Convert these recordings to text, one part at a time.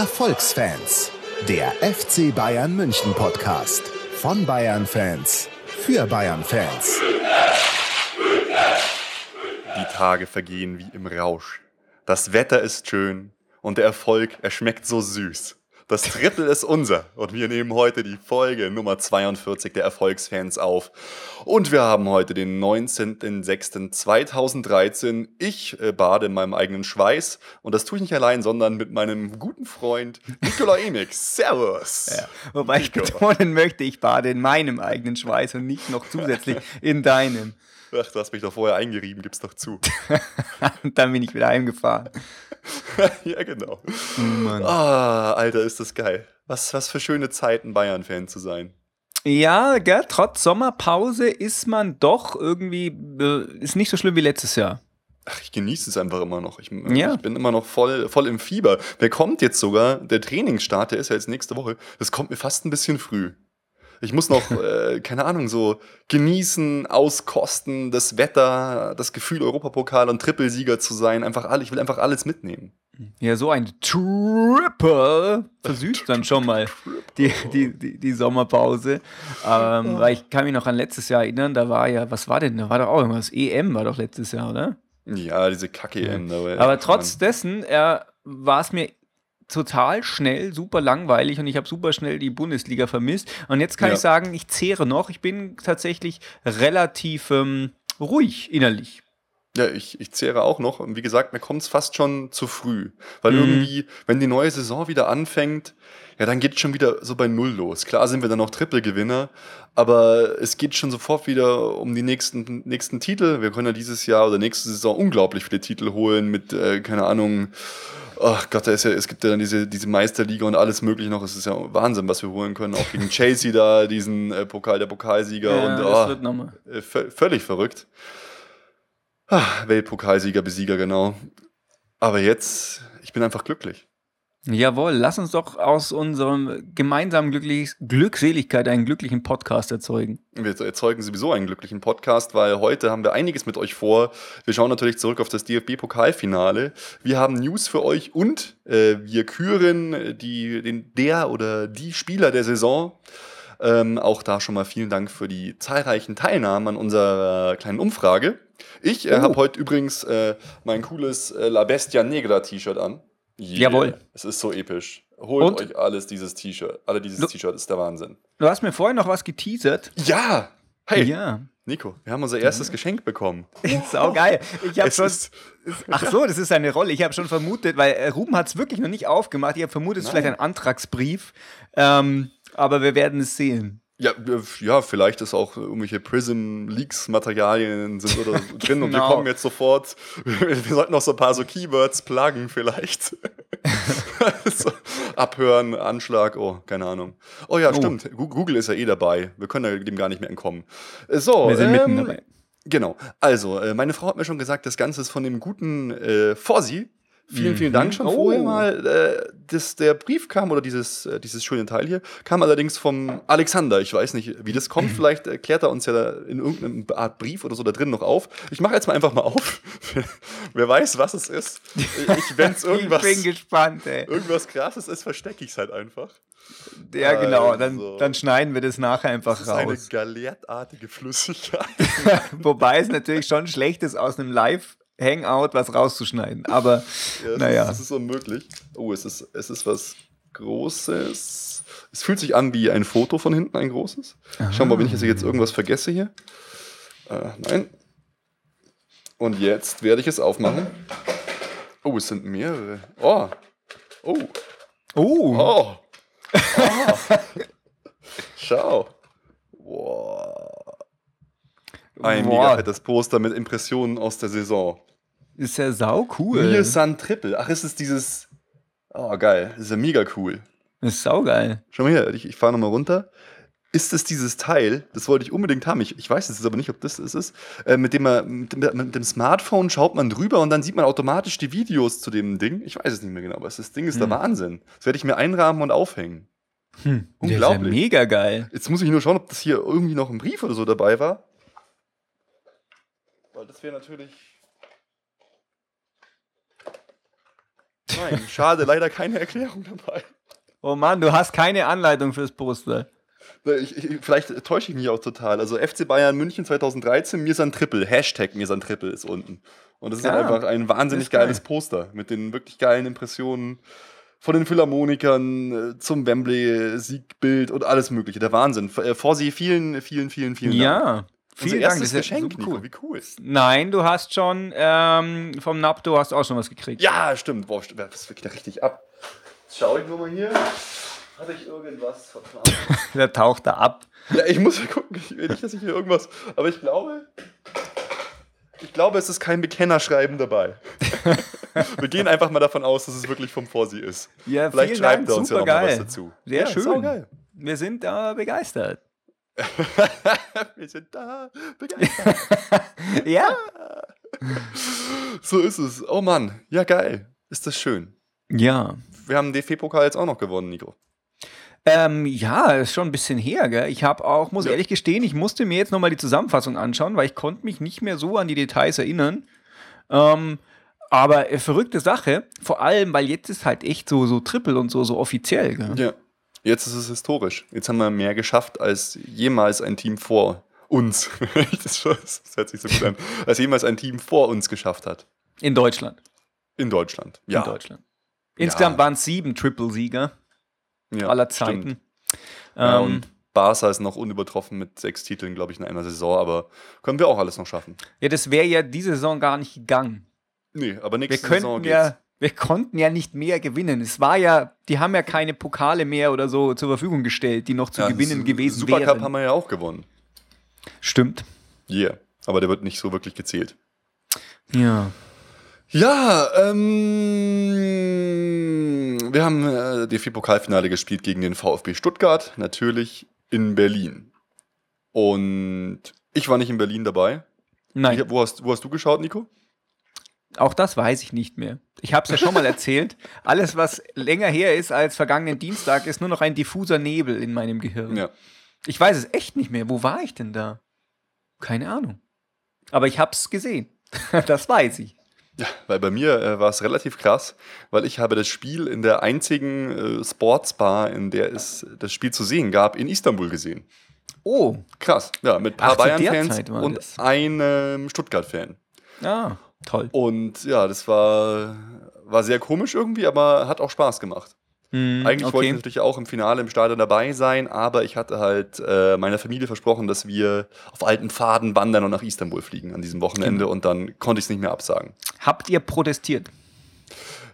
Erfolgsfans, der FC Bayern München Podcast von Bayern Fans für Bayern Fans. Die Tage vergehen wie im Rausch. Das Wetter ist schön und der Erfolg, er schmeckt so süß. Das Drittel ist unser und wir nehmen heute die Folge Nummer 42 der Erfolgsfans auf. Und wir haben heute den 19.06.2013. Ich äh, bade in meinem eigenen Schweiß und das tue ich nicht allein, sondern mit meinem guten Freund Nikola Emix. Servus! Ja, wobei ich betonen möchte, ich bade in meinem eigenen Schweiß und nicht noch zusätzlich in deinem. Ach, du hast mich doch vorher eingerieben, gib's doch zu. und dann bin ich wieder heimgefahren. ja, genau. Oh, ah, Alter, ist das geil. Was, was für schöne Zeiten, Bayern-Fan zu sein. Ja, gell, trotz Sommerpause ist man doch irgendwie, äh, ist nicht so schlimm wie letztes Jahr. Ach, ich genieße es einfach immer noch. Ich, ja. ich, bin immer noch voll, voll im Fieber. Wer kommt jetzt sogar? Der Trainingsstart, der ist ja jetzt nächste Woche. Das kommt mir fast ein bisschen früh. Ich muss noch, äh, keine Ahnung, so genießen, auskosten, das Wetter, das Gefühl, Europapokal und Trippelsieger zu sein. Einfach alle, ich will einfach alles mitnehmen. Ja, so ein Triple versüßt dann schon mal die, die, die, die Sommerpause. Ähm, weil ich kann mich noch an letztes Jahr erinnern, da war ja, was war denn? Da war doch auch irgendwas. EM war doch letztes Jahr, oder? Ja, diese Kacke-EM. Ja. Aber trotz dessen äh, war es mir total schnell, super langweilig und ich habe super schnell die Bundesliga vermisst. Und jetzt kann ja. ich sagen, ich zehre noch. Ich bin tatsächlich relativ ähm, ruhig innerlich. Ja, ich, ich zehre auch noch. Und wie gesagt, mir kommt es fast schon zu früh. Weil mhm. irgendwie, wenn die neue Saison wieder anfängt, ja, dann geht es schon wieder so bei Null los. Klar sind wir dann noch Triple-Gewinner, aber es geht schon sofort wieder um die nächsten, nächsten Titel. Wir können ja dieses Jahr oder nächste Saison unglaublich viele Titel holen mit, äh, keine Ahnung, ach Gott, da ist ja, es gibt ja dann diese, diese Meisterliga und alles mögliche noch. Es ist ja Wahnsinn, was wir holen können. Auch gegen Chelsea da, diesen äh, Pokal, der Pokalsieger. Ja, und oh, wird nochmal. Äh, völlig verrückt. Ach, Weltpokalsieger, Besieger, genau. Aber jetzt, ich bin einfach glücklich. Jawohl, lass uns doch aus unserem gemeinsamen Glücklich Glückseligkeit einen glücklichen Podcast erzeugen. Wir erzeugen sowieso einen glücklichen Podcast, weil heute haben wir einiges mit euch vor. Wir schauen natürlich zurück auf das DFB-Pokalfinale. Wir haben News für euch und äh, wir küren die, den, der oder die Spieler der Saison. Ähm, auch da schon mal vielen Dank für die zahlreichen Teilnahmen an unserer kleinen Umfrage. Ich äh, oh. habe heute übrigens äh, mein cooles äh, La Bestia Negra T-Shirt an. Yeah. Jawohl. Es ist so episch. Holt Und? euch alles dieses T-Shirt. Alle dieses T-Shirt ist der Wahnsinn. Du hast mir vorher noch was geteasert. Ja! Hey! Ja. Nico, wir haben unser erstes ja. Geschenk bekommen. Sau geil. Ich habe schon. ach so, das ist eine Rolle. Ich habe schon vermutet, weil äh, Ruben hat es wirklich noch nicht aufgemacht. Ich habe vermutet, es ist vielleicht ein Antragsbrief. Ähm, aber wir werden es sehen. Ja, ja, vielleicht ist auch irgendwelche Prism-Leaks-Materialien sind oder drin genau. und wir genau. kommen jetzt sofort. Wir, sollten noch so ein paar so Keywords pluggen, vielleicht. so, abhören, Anschlag, oh, keine Ahnung. Oh ja, oh. stimmt. Google ist ja eh dabei. Wir können dem gar nicht mehr entkommen. So, wir sind ähm, mitten dabei. Genau. Also, äh, meine Frau hat mir schon gesagt, das Ganze ist von dem guten äh, Forsi. Vielen, vielen Dank mhm. schon oh. vorher mal. Äh, das, der Brief kam, oder dieses, äh, dieses schöne Teil hier, kam allerdings vom Alexander. Ich weiß nicht, wie das kommt. Vielleicht erklärt er uns ja in irgendeiner Art Brief oder so da drin noch auf. Ich mache jetzt mal einfach mal auf. Wer weiß, was es ist. Ich, wenn es irgendwas. ich bin gespannt, ey. Irgendwas krasses ist, verstecke ich es halt einfach. Ja, genau. Dann, also, dann schneiden wir das nachher einfach das ist raus. Eine galertartige Flüssigkeit. Wobei es natürlich schon schlecht ist, aus einem Live- Hangout was rauszuschneiden. Aber ja, naja. Das ist unmöglich. Oh, es ist, es ist was Großes. Es fühlt sich an wie ein Foto von hinten, ein großes. Aha. Schau mal, wenn ich jetzt irgendwas vergesse hier. Äh, nein. Und jetzt werde ich es aufmachen. Oh, es sind mehrere. Oh. Oh. Oh. Oh. oh. Schau. Wow. Ein Boah. mega fettes Poster mit Impressionen aus der Saison. Ist ja sau cool. Mir Sun Triple. Ach, ist es dieses. Oh, geil. Das ist ja mega cool. Das ist sau geil. Schau mal hier, ich, ich fahre nochmal runter. Ist es dieses Teil, das wollte ich unbedingt haben, ich, ich weiß jetzt aber nicht, ob das es ist, äh, mit, dem man, mit, dem, mit dem Smartphone schaut man drüber und dann sieht man automatisch die Videos zu dem Ding. Ich weiß es nicht mehr genau, aber das Ding ist hm. der Wahnsinn. Das werde ich mir einrahmen und aufhängen. Hm. Unglaublich. Ja mega geil. Jetzt muss ich nur schauen, ob das hier irgendwie noch ein Brief oder so dabei war. Weil das wäre natürlich Nein, schade, leider keine Erklärung dabei. Oh Mann, du hast keine Anleitung fürs Poster. Ich, ich, vielleicht täusche ich mich auch total. Also FC Bayern München 2013, mir ist ein Triple. Hashtag mir ist ein Triple ist unten. Und das ist Ja, halt einfach ein wahnsinnig ist geil. geiles Poster mit den wirklich geilen Impressionen von den Philharmonikern äh, zum Wembley-Siegbild und alles mögliche. Der Wahnsinn. F- äh, Vor Sie vielen, vielen, vielen, vielen Dank. Ja, vielen Dank. Das ist ja Geschenk, Nico. cool. Wie cool. Nein, du hast schon ähm, vom Napto hast du auch schon was gekriegt. Ja, stimmt. Boah, das geht da richtig ab. Jetzt schau ich nur mal hier. Hatte ich irgendwas verplant? Der taucht da ab. Ja, ich muss ja gucken. Ich will nicht, dass ich hier irgendwas. Aber ich glaube. Ich glaube, es ist kein Bekennerschreiben dabei. Wir gehen einfach mal davon aus, dass es wirklich vom Vorsi ist. Ja, Vielleicht schreibt Dank, er uns ja super noch mal was geil. dazu. Sehr ja, schön. Wir sind da begeistert. Wir sind da. Ja. So ist es. Oh Mann. Ja, geil. Ist das schön. Ja. Wir haben den DFB-Pokal jetzt auch noch gewonnen, Nico. Ähm, ja, ist schon ein bisschen her, gell? Ich habe auch, muss Ja. ehrlich gestehen, ich musste mir jetzt nochmal die Zusammenfassung anschauen, weil ich konnte mich nicht mehr so an die Details erinnern. Ähm, aber äh, verrückte Sache, vor allem, weil jetzt ist halt echt so, so Triple und so, so offiziell, gell? Ja. Jetzt ist es historisch. Jetzt haben wir mehr geschafft als jemals ein Team vor uns. das, hört sich so gut an. Als jemals ein Team vor uns geschafft hat. In Deutschland. In Deutschland. Ja. In Deutschland. Insgesamt waren es sieben Triple-Sieger ja aller. Zeiten. Ja, Ähm, und Barca ist noch unübertroffen mit sechs Titeln, glaube ich, in einer Saison, aber können wir auch alles noch schaffen. ja, das wäre ja diese Saison gar nicht gegangen. Nee, aber Wir nächste Saison könnten geht's. ja, wir konnten ja nicht mehr gewinnen. Es war ja, die haben ja keine Pokale mehr oder so zur Verfügung gestellt, die noch zu Ja, gewinnen gewesen Supercup wären. haben wir ja auch gewonnen. Stimmt. Yeah. Aber der wird nicht so wirklich gezählt. Ja. Ja, ähm, wir haben äh, DFB-Pokalfinale gespielt gegen den VfB Stuttgart, natürlich in Berlin. Und ich war nicht in Berlin dabei. Nein, Ich, wo, hast, wo hast du geschaut, Nico? Auch das weiß ich nicht mehr. Ich habe es ja schon mal erzählt. Alles, was länger her ist als vergangenen Dienstag, ist nur noch ein diffuser Nebel in meinem Gehirn. Ja. Ich weiß es echt nicht mehr. Wo war ich denn da? Keine Ahnung. Aber ich habe es gesehen. das weiß ich. Ja, weil bei mir äh, war es relativ krass, weil ich habe das Spiel in der einzigen äh, Sportsbar, in der es das Spiel zu sehen gab, in Istanbul gesehen. Oh, Krass. Ja, mit ein paar Bayern-Fans und das. einem Stuttgart-Fan. ah, toll. Und ja, das war, war sehr komisch irgendwie, aber hat auch Spaß gemacht. Hm, Eigentlich wollte ich okay. natürlich auch im Finale im Stadion dabei sein, aber ich hatte halt äh, meiner Familie versprochen, dass wir auf alten Pfaden wandern und nach Istanbul fliegen an diesem Wochenende Genau. und dann konnte ich es nicht mehr absagen. Habt ihr protestiert?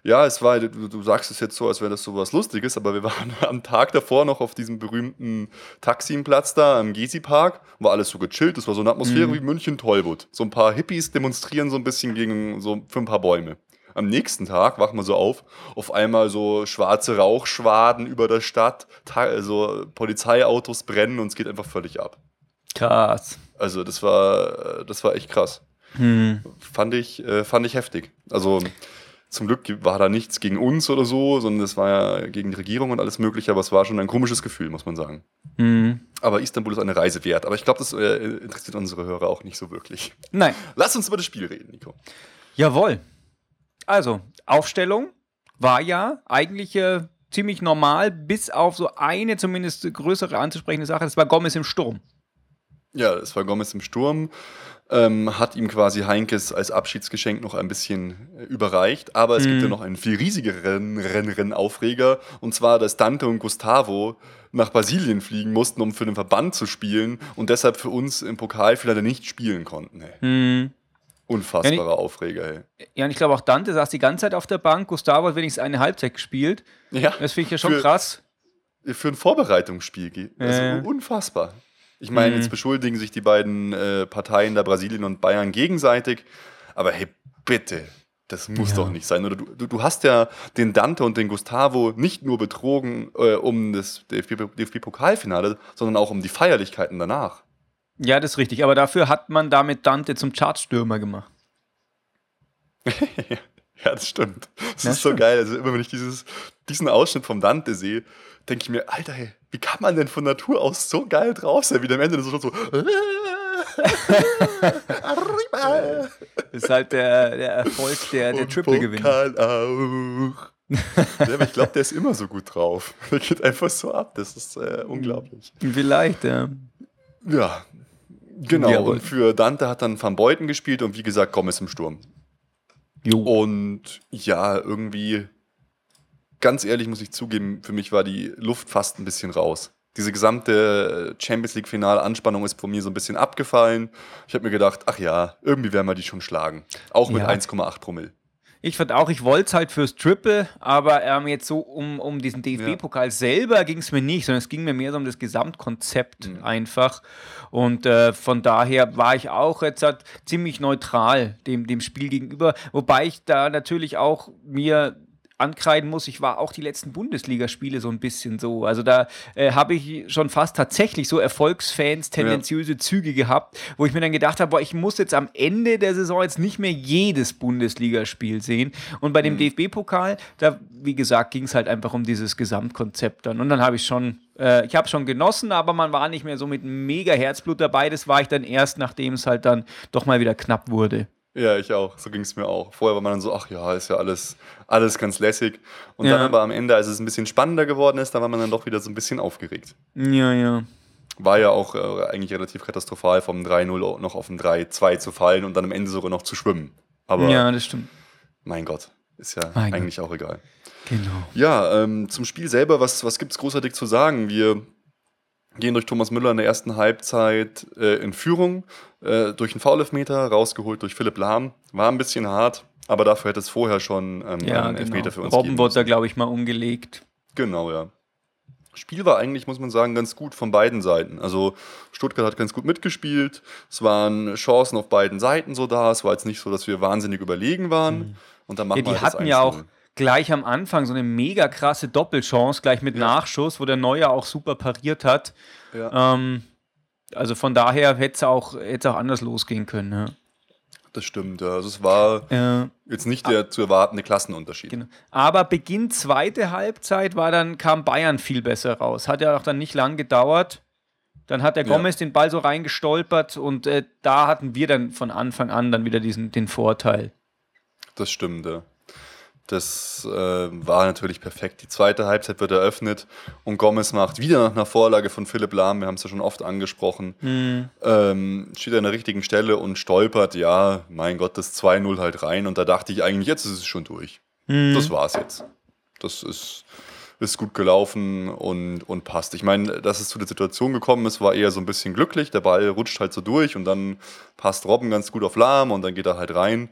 Ja, es war, du, du sagst es jetzt so, als wäre das so was Lustiges, aber wir waren am Tag davor noch auf diesem berühmten Taximplatz da am Gezi-Park. War alles so gechillt, das war so eine Atmosphäre Mhm. wie München-Tollwood. So ein paar Hippies demonstrieren so ein bisschen gegen so für ein paar Bäume. Am nächsten Tag wachen wir so auf, auf einmal so schwarze Rauchschwaden über der Stadt, Ta also Polizeiautos brennen und es geht einfach völlig ab. Krass. Also das war, das war echt krass Hm. fand ich, äh, fand ich heftig. Also zum Glück war da nichts gegen uns oder so, sondern es war ja gegen die Regierung und alles mögliche, aber es war schon ein komisches Gefühl, muss man sagen. Hm. Aber Istanbul ist eine Reise wert. Aber ich glaube, das äh, interessiert unsere Hörer auch nicht so wirklich. Nein. Lass uns über das Spiel reden, Nico. Jawohl. Also, Aufstellung war ja eigentlich äh, ziemlich normal, bis auf so eine zumindest größere anzusprechende Sache. Das war Gomez im Sturm. Ja, es war Gomez im Sturm. Ähm, hat ihm quasi Heinkes als Abschiedsgeschenk noch ein bisschen äh, überreicht. Aber es gibt Mhm. ja noch einen viel riesigeren Renn Renn Aufreger. Und zwar, dass Dante und Gustavo nach Brasilien fliegen mussten, um für den Verband zu spielen und deshalb für uns im Pokalfinale nicht spielen konnten. Ey. Hm. Unfassbarer Aufreger. Ey. Ja, und ich glaube auch Dante saß die ganze Zeit auf der Bank. Gustavo hat wenigstens eine Halbzeit gespielt. Ja, Das finde ich ja schon Für- krass. für ein Vorbereitungsspiel. Also Äh. unfassbar. Ich meine, Mhm. jetzt beschuldigen sich die beiden äh, Parteien da Brasilien und Bayern gegenseitig. Aber hey, bitte, das muss Ja. doch nicht sein. Oder du, du, du hast ja den Dante und den Gustavo nicht nur betrogen äh, um das DFB-Pokalfinale, sondern auch um die Feierlichkeiten danach. Ja, das ist richtig. Aber dafür hat man damit Dante zum Chartstürmer gemacht. Ja, das stimmt. Das Ja, ist so stimmt. geil. Also immer wenn ich dieses, diesen Ausschnitt vom Dante sehe, denke ich mir, Alter, hey, wie kann man denn von Natur aus so geil drauf sein, wie am Ende so, so Arriba! Das ist halt der, der Erfolg der, der Triple-Gewinner. auch. ja, ich glaube, der ist immer so gut drauf. Der geht einfach so ab. Das ist äh, unglaublich. Vielleicht, ja. Ja, genau. Ja, und für Dante hat dann Van Beuten gespielt und wie gesagt, Gomez im Sturm. Jo. Und ja, irgendwie, ganz ehrlich muss ich zugeben, für mich war die Luft fast ein bisschen raus. Diese gesamte Champions League-Final-Anspannung ist von mir so ein bisschen abgefallen. Ich habe mir gedacht, ach ja, irgendwie werden wir die schon schlagen. Auch mit ja. 1,8 Promille. Ich fand auch, ich wollte es halt fürs Triple, aber ähm, jetzt so um, um diesen DFB-Pokal ja. selber ging es mir nicht, sondern es ging mir mehr so um das Gesamtkonzept mhm. einfach. Und äh, von daher war ich auch jetzt halt ziemlich neutral dem, dem Spiel gegenüber, wobei ich da natürlich auch mir ankreiden muss, ich war auch die letzten Bundesligaspiele so ein bisschen so. Also da äh, habe ich schon fast tatsächlich so Erfolgsfans tendenziöse ja. Züge gehabt, wo ich mir dann gedacht habe, boah, ich muss jetzt am Ende der Saison jetzt nicht mehr jedes Bundesligaspiel sehen. Und bei dem mhm. DFB-Pokal, da, wie gesagt, ging es halt einfach um dieses Gesamtkonzept dann. Und dann habe ich schon, äh, ich habe schon genossen, aber man war nicht mehr so mit mega Herzblut dabei. Das war ich dann erst, nachdem es halt dann doch mal wieder knapp wurde. Ja, ich auch. So ging es mir auch. Vorher war man dann so, ach ja, ist ja alles, alles ganz lässig. Und ja. dann aber am Ende, als es ein bisschen spannender geworden ist, da war man dann doch wieder so ein bisschen aufgeregt. Ja, ja. War ja auch äh, eigentlich relativ katastrophal, vom 3-0 noch auf ein 3-2 zu fallen und dann am Ende sogar noch zu schwimmen. Aber ja, das stimmt. Mein Gott, ist ja mein eigentlich Gott. auch egal. Genau. Ja, ähm, zum Spiel selber, was, was gibt es großartig zu sagen? Wir gehen durch Thomas Müller in der ersten Halbzeit äh, in Führung, äh, durch einen Foul-Elfmeter, rausgeholt durch Philipp Lahm. War ein bisschen hart, aber dafür hätte es vorher schon ähm, ja, einen Elfmeter genau. für uns Robben wurde da, glaube ich, mal umgelegt. Genau, ja. Spiel war eigentlich, muss man sagen, ganz gut von beiden Seiten. Also Stuttgart hat ganz gut mitgespielt. Es waren Chancen auf beiden Seiten so da. Es war jetzt nicht so, dass wir wahnsinnig überlegen waren. Mhm. Und dann machen ja, die hatten ja auch gleich am Anfang so eine mega krasse Doppelchance, gleich mit ja. Nachschuss, wo der Neuer auch super pariert hat. Ja. Ähm, also von daher hätte es auch, auch anders losgehen können. Ja. Das stimmt, ja. Also es war äh, jetzt nicht der zu erwartende Klassenunterschied. Genau. Aber Beginn zweite Halbzeit war dann, kam Bayern viel besser raus. Hat ja auch dann nicht lang gedauert. Dann hat der Gomez ja. den Ball so reingestolpert und äh, da hatten wir dann von Anfang an dann wieder diesen, den Vorteil. Das stimmt, ja. Das äh, war natürlich perfekt. Die zweite Halbzeit wird eröffnet und Gomez macht wieder nach einer Vorlage von Philipp Lahm, wir haben es ja schon oft angesprochen, mhm. ähm, steht an der richtigen Stelle und stolpert, ja, mein Gott, das 2-0 halt rein. Und da dachte ich eigentlich, jetzt ist es schon durch. Mhm. Das war's jetzt. Das ist, ist gut gelaufen und, und passt. Ich meine, dass es zu der Situation gekommen ist, war eher so ein bisschen glücklich. Der Ball rutscht halt so durch und dann passt Robben ganz gut auf Lahm und dann geht er halt rein.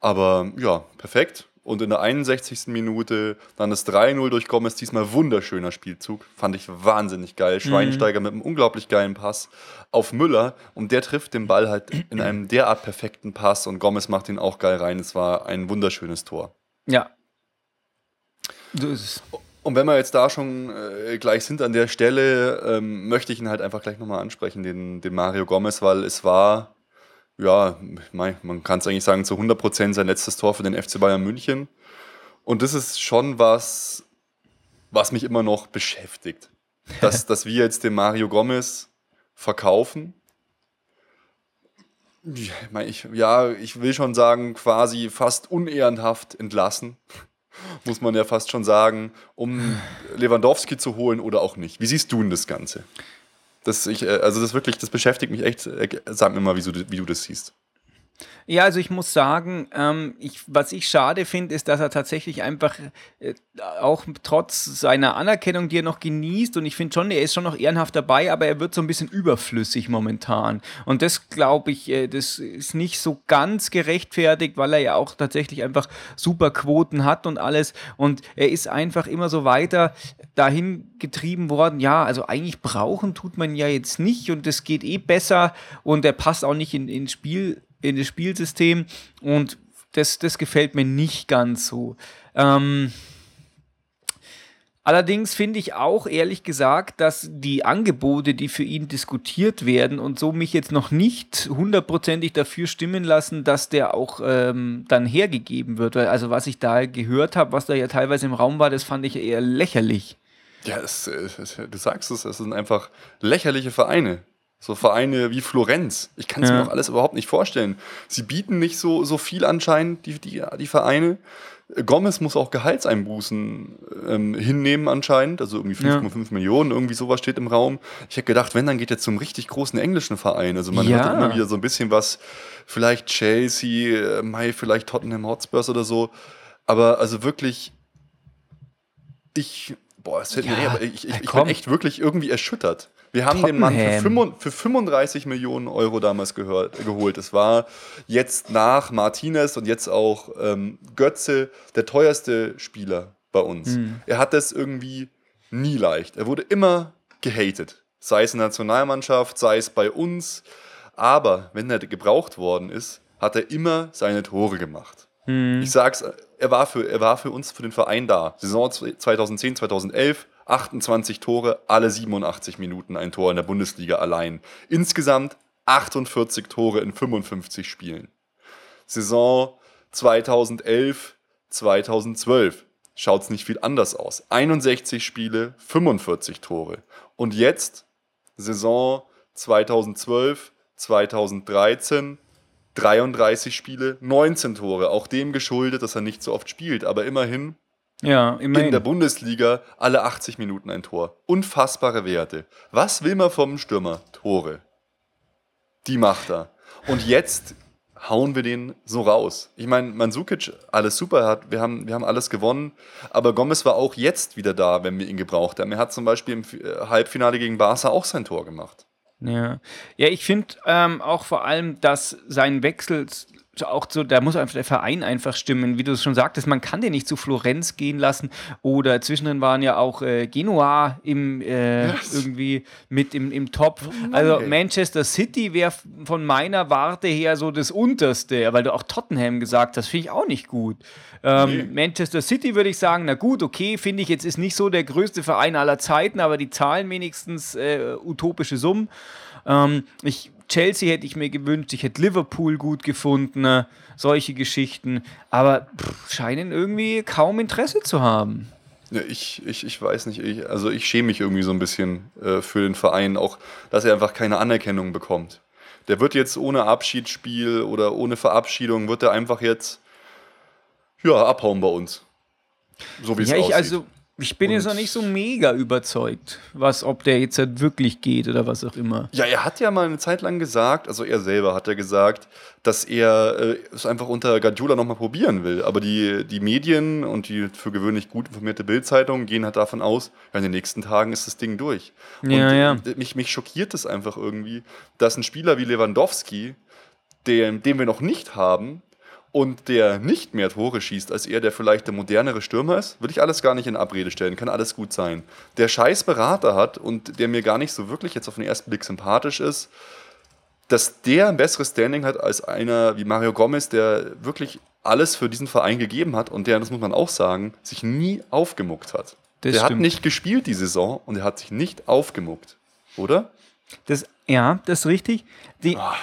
Aber ja, perfekt und in der 61. Minute dann das 3-0 durch Gomez, diesmal wunderschöner Spielzug. Fand ich wahnsinnig geil. Schweinsteiger mhm. mit einem unglaublich geilen Pass auf Müller und der trifft den Ball halt in einem derart perfekten Pass und Gomez macht ihn auch geil rein. Es war ein wunderschönes Tor. Ja. So ist es. Und wenn wir jetzt da schon äh, gleich sind an der Stelle, ähm, möchte ich ihn halt einfach gleich nochmal ansprechen, den, den Mario Gomez, weil es war ja, man kann es eigentlich sagen, zu 100% sein letztes Tor für den FC Bayern München. Und das ist schon was, was mich immer noch beschäftigt. Dass, dass wir jetzt den Mario Gomez verkaufen. Ich, ja, ich will schon sagen, quasi fast unehrenhaft entlassen. Muss man ja fast schon sagen, um Lewandowski zu holen oder auch nicht. Wie siehst du denn das Ganze? Das ich, äh, also das wirklich, das beschäftigt mich echt. Äh, sag mir mal, wie du, wie du das siehst. Ja, also ich muss sagen, ähm, ich, was ich schade finde, ist, dass er tatsächlich einfach äh, auch trotz seiner Anerkennung, die er noch genießt, und ich finde schon, er ist schon noch ehrenhaft dabei, aber er wird so ein bisschen überflüssig momentan. Und das glaube ich, äh, das ist nicht so ganz gerechtfertigt, weil er ja auch tatsächlich einfach super Quoten hat und alles. Und er ist einfach immer so weiter dahin getrieben worden, ja, also eigentlich brauchen tut man ja jetzt nicht und das geht eh besser und er passt auch nicht in, ins Spiel in das Spielsystem und das, das gefällt mir nicht ganz so. Ähm, allerdings finde ich auch ehrlich gesagt, dass die Angebote, die für ihn diskutiert werden und so mich jetzt noch nicht hundertprozentig dafür stimmen lassen, dass der auch ähm, dann hergegeben wird. Also was ich da gehört habe, was da ja teilweise im Raum war, das fand ich eher lächerlich. Ja, es, es, du sagst es, es sind einfach lächerliche Vereine So Vereine wie Florenz. Ich kann es Ja. mir auch alles überhaupt nicht vorstellen. Sie bieten nicht so, so viel anscheinend, die, die, die Vereine. Gomez muss auch Gehaltseinbußen ähm, hinnehmen anscheinend, also irgendwie Ja. 5,5 Millionen, irgendwie sowas steht im Raum. Ich hätte gedacht, wenn, dann geht er zum richtig großen englischen Verein. Also man Ja. hört immer wieder so ein bisschen was, vielleicht Chelsea, äh, Mai, vielleicht Tottenham Hotspurs oder so. Aber also wirklich, ich, boah, es fällt mir Ja, nicht, aber ich, ich, ja, ich bin echt wirklich irgendwie erschüttert. Wir haben den Mann für, Tottenham. 35 für 35 Millionen Euro damals gehört, geholt. Es war jetzt nach Martinez und jetzt auch ähm, Götze der teuerste Spieler bei uns. Hm. Er hat das irgendwie nie leicht. Er wurde immer gehatet. Sei es in der Nationalmannschaft, sei es bei uns. Aber wenn er gebraucht worden ist, hat er immer seine Tore gemacht. Ich sag's, er war, für, er war für uns, für den Verein da. Saison 2010, 2011, 28 Tore, alle 87 Minuten ein Tor in der Bundesliga allein. Insgesamt 48 Tore in 55 Spielen. Saison 2011, 2012 schaut's nicht viel anders aus. 61 Spiele, 45 Tore. Und jetzt Saison 2012, 2013, 33 Spiele, 19 Tore. Auch dem geschuldet, dass er nicht so oft spielt, aber immerhin Ja, in der immerhin. Bundesliga alle 80 Minuten ein Tor. Unfassbare Werte. Was will man vom Stürmer? Tore. Die macht er. Und jetzt hauen wir den so raus. Ich meine, Mandzukic, alles super, hat, wir, haben, wir haben alles gewonnen, aber Gomez war auch jetzt wieder da, wenn wir ihn gebraucht haben. Er hat zum Beispiel im äh, Halbfinale gegen Barca auch sein Tor gemacht. Ja, ja ich finde ähm, auch vor allem, dass sein Wechsel auch so, da muss einfach der Verein einfach stimmen, wie du es schon sagtest, man kann den nicht zu Florenz gehen lassen oder zwischendrin waren ja auch äh, Genua im äh, irgendwie mit im, im Topf. also ey. Manchester City wäre von meiner Warte her so das Unterste, weil du auch Tottenham gesagt hast, finde ich auch nicht gut. Ähm, Manchester City würde ich sagen, na gut, okay, finde ich jetzt ist nicht so der größte Verein aller Zeiten, aber die zahlen wenigstens äh, utopische Summen. Ähm, ich, Chelsea hätte ich mir gewünscht, ich hätte Liverpool gut gefunden, äh, solche Geschichten, aber pff, scheinen irgendwie kaum Interesse zu haben. Ja, ich, ich, ich weiß nicht, ich, also ich schäme mich irgendwie so ein bisschen äh, für den Verein, auch dass er einfach keine Anerkennung bekommt. Der wird jetzt ohne Abschiedsspiel oder ohne Verabschiedung, wird er einfach jetzt ja, abhauen bei uns. So wie es Ja, aussieht. ich, also, ich bin jetzt Und- noch nicht so mega überzeugt, was, ob der jetzt halt wirklich geht oder was auch immer. Ja, er hat ja mal eine Zeit lang gesagt, also er selber hat ja gesagt, dass er äh, es einfach unter Guardiola nochmal probieren will. Aber die, die Medien und die für gewöhnlich gut informierte Bildzeitung gehen halt davon aus, ja, in den nächsten Tagen ist das Ding durch. Ja, und ja. äh, Mich, mich schockiert es einfach irgendwie, dass ein Spieler wie Lewandowski, den, den wir noch nicht haben, und der nicht mehr Tore schießt als er, der vielleicht der modernere Stürmer ist, will ich alles gar nicht in Abrede stellen, kann alles gut sein. Der scheiß Berater hat und der mir gar nicht so wirklich jetzt auf den ersten Blick sympathisch ist, dass der ein besseres Standing hat als einer wie Mario Gomez, der wirklich alles für diesen Verein gegeben hat und der, das muss man auch sagen, sich nie aufgemuckt hat. Das der hat stimmt. nicht gespielt die Saison und er hat sich nicht aufgemuckt. Oder? Das, ja, das ist richtig. Die Ah.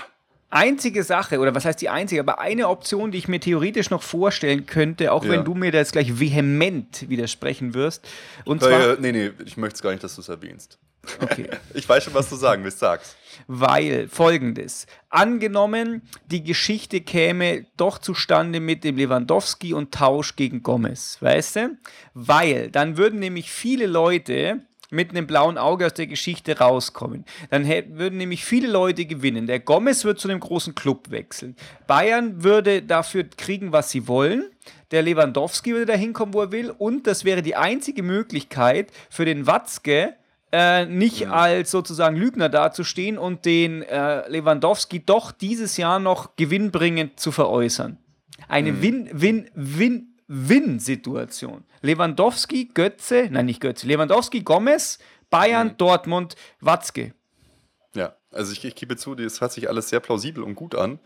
Einzige Sache, oder was heißt die einzige, aber eine Option, die ich mir theoretisch noch vorstellen könnte, auch Ja. wenn du mir da jetzt gleich vehement widersprechen wirst. Und zwar, Äh, nee, nee, ich möchte es gar nicht, dass du es erwähnst. okay. Ich weiß schon, was du sagen willst, sag's. Weil folgendes: Angenommen, die Geschichte käme doch zustande mit dem Lewandowski und Tausch gegen Gomez, weißt du? Weil dann würden nämlich viele Leute mit einem blauen Auge aus der Geschichte rauskommen. Dann hä- würden nämlich viele Leute gewinnen. Der Gomez wird zu einem großen Club wechseln. Bayern würde dafür kriegen, was sie wollen. Der Lewandowski würde dahin kommen, wo er will. Und das wäre die einzige Möglichkeit für den Watzke, äh, nicht als sozusagen Lügner dazustehen und den äh, Lewandowski doch dieses Jahr noch gewinnbringend zu veräußern. Eine Win-Win-Win-Win-Situation. Lewandowski, Götze, nein, nicht Götze, Lewandowski, Gomez, Bayern, Dortmund, Watzke. Ja, also ich, ich gebe zu, das hört sich alles sehr plausibel und gut an.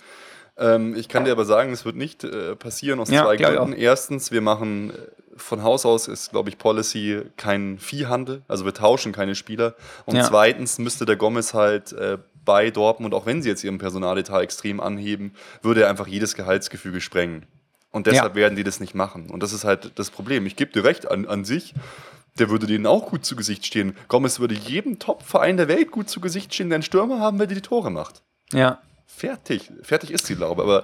Ähm, ich kann dir aber sagen, es wird nicht äh, passieren aus Ja, zwei Gründen. Erstens, wir machen äh, von Haus aus ist, glaube ich, Policy kein Viehhandel, also wir tauschen keine Spieler. Und Ja. zweitens müsste der Gomez halt äh, bei Dortmund, auch wenn sie jetzt ihren Personaletat extrem anheben, würde er einfach jedes Gehaltsgefüge sprengen. Und deshalb Ja. werden die das nicht machen. Und das ist halt das Problem. Ich gebe dir recht, an, an sich der würde denen auch gut zu Gesicht stehen. Gomez würde jedem Top-Verein der Welt gut zu Gesicht stehen, der einen Stürmer haben will, der die Tore macht. Ja. Fertig. Fertig ist die Laube. Aber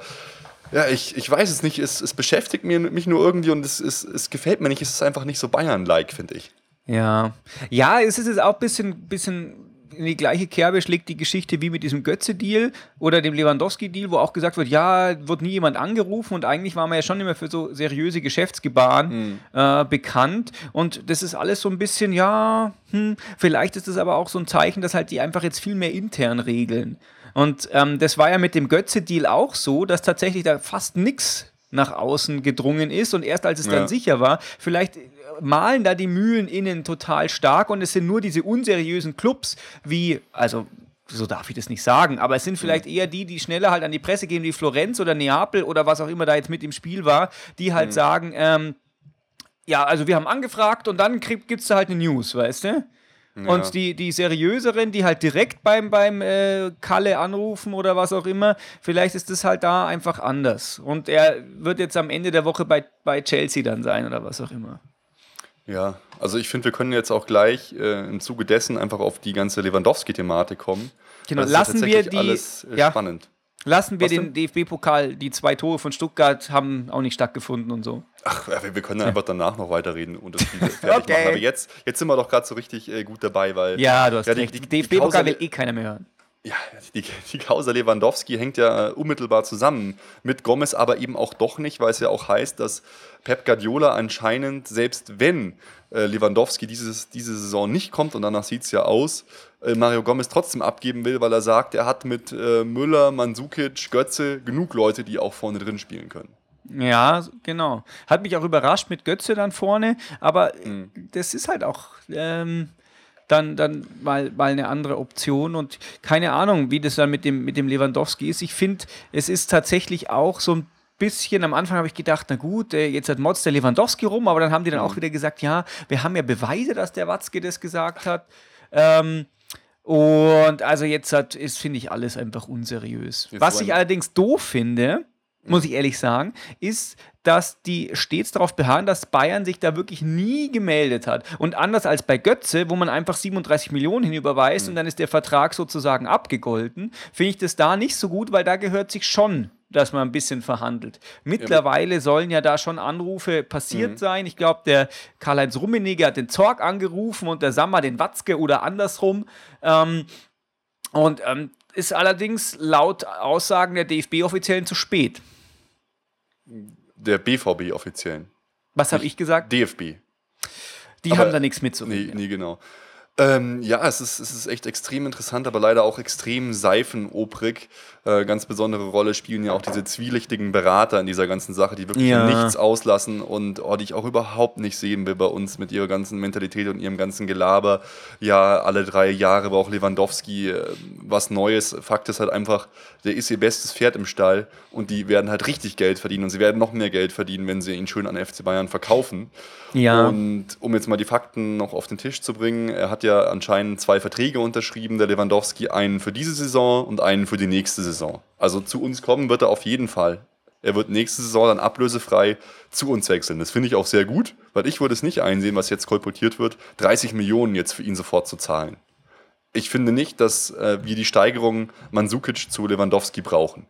ja, ich, ich weiß es nicht. Es, es beschäftigt mich nur irgendwie und es, es, es gefällt mir nicht. Es ist einfach nicht so Bayern-like, finde ich. Ja. Ja, es ist jetzt auch ein bisschen, bisschen in die gleiche Kerbe schlägt die Geschichte wie mit diesem Götze-Deal oder dem Lewandowski-Deal, wo auch gesagt wird, ja, wird nie jemand angerufen und eigentlich war man ja schon immer für so seriöse Geschäftsgebaren mhm. äh, bekannt und das ist alles so ein bisschen, ja, hm, vielleicht ist das aber auch so ein Zeichen, dass halt die einfach jetzt viel mehr intern regeln. Und ähm, das war ja mit dem Götze-Deal auch so, dass tatsächlich da fast nichts nach außen gedrungen ist und erst als es ja. dann sicher war, vielleicht malen da die Mühlen innen total stark und es sind nur diese unseriösen Clubs wie, also so darf ich das nicht sagen, aber es sind vielleicht eher die, die schneller halt an die Presse gehen, wie Florenz oder Neapel oder was auch immer da jetzt mit im Spiel war, die halt mhm. sagen, ähm, ja, also wir haben angefragt und dann gibt es da halt eine News, weißt du? Ja. Und die, die seriöseren, die halt direkt beim, beim äh, Kalle anrufen oder was auch immer, vielleicht ist das halt da einfach anders. Und er wird jetzt am Ende der Woche bei, bei Chelsea dann sein oder was auch immer. Ja, also ich finde, wir können jetzt auch gleich äh, im Zuge dessen einfach auf die ganze Lewandowski-Thematik kommen. Genau, lassen wir die. Alles äh, ja, spannend. Lassen wir Was den DFB-Pokal, die zwei Tore von Stuttgart haben auch nicht stattgefunden und so. Ach, wir können einfach danach noch weiterreden und das Spiel fertig okay. machen. Aber jetzt, jetzt sind wir doch gerade so richtig äh, gut dabei, weil. Ja, du hast ja, recht. DFB-Pokal will eh keiner mehr hören. Ja, die, die Causa Lewandowski hängt ja unmittelbar zusammen mit Gomez, aber eben auch doch nicht, weil es ja auch heißt, dass Pep Guardiola anscheinend, selbst wenn äh, Lewandowski dieses, diese Saison nicht kommt, und danach sieht es ja aus, äh, Mario Gomez trotzdem abgeben will, weil er sagt, er hat mit äh, Müller, Mandzukic, Götze genug Leute, die auch vorne drin spielen können. Ja, genau. Hat mich auch überrascht mit Götze dann vorne, aber mhm. das ist halt auch. Ähm, dann, dann mal, mal eine andere Option. Und keine Ahnung, wie das dann mit dem, mit dem Lewandowski ist. Ich finde, es ist tatsächlich auch so ein bisschen, am Anfang habe ich gedacht, na gut, äh, jetzt hat Mods der Lewandowski rum, aber dann haben die dann auch mhm. wieder gesagt, ja, wir haben ja Beweise, dass der Watzke das gesagt hat. Ähm, und also jetzt hat, ist, finde ich, alles einfach unseriös. Was ich allerdings doof finde, muss ich ehrlich sagen, ist, dass die stets darauf beharren, dass Bayern sich da wirklich nie gemeldet hat. Und anders als bei Götze, wo man einfach 37 Millionen hinüberweist mhm. und dann ist der Vertrag sozusagen abgegolten, finde ich das da nicht so gut, weil da gehört sich schon dass man ein bisschen verhandelt. Mittlerweile sollen ja da schon Anrufe passiert mhm. sein. Ich glaube, der Karl-Heinz Rummenigge hat den Zorg angerufen und der Sammer den Watzke oder andersrum. Ähm, und ähm, ist allerdings laut Aussagen der DFB-Offiziellen zu spät. Der BVB-Offiziellen. Was habe ich gesagt? DFB. Die aber, haben da nichts mitzureden. Nee, nee, genau. Ähm, ja, es ist, es ist echt extrem interessant, aber leider auch extrem seifenobrig. Äh, ganz besondere Rolle spielen ja auch diese zwielichtigen Berater in dieser ganzen Sache, die wirklich ja. nichts auslassen und oh, die ich auch überhaupt nicht sehen will bei uns mit ihrer ganzen Mentalität und ihrem ganzen Gelaber. Ja, alle drei Jahre braucht Lewandowski äh, was Neues. Fakt ist halt einfach, der ist ihr bestes Pferd im Stall und die werden halt richtig Geld verdienen und sie werden noch mehr Geld verdienen, wenn sie ihn schön an FC Bayern verkaufen. Ja. Und um jetzt mal die Fakten noch auf den Tisch zu bringen, er hat ja anscheinend zwei Verträge unterschrieben, der Lewandowski, einen für diese Saison und einen für die nächste Saison. Also zu uns kommen wird er auf jeden Fall. Er wird nächste Saison dann ablösefrei zu uns wechseln. Das finde ich auch sehr gut, weil ich würde es nicht einsehen, was jetzt kolportiert wird, 30 Millionen jetzt für ihn sofort zu zahlen. Ich finde nicht, dass äh, wir die Steigerung Mandzukic zu Lewandowski brauchen.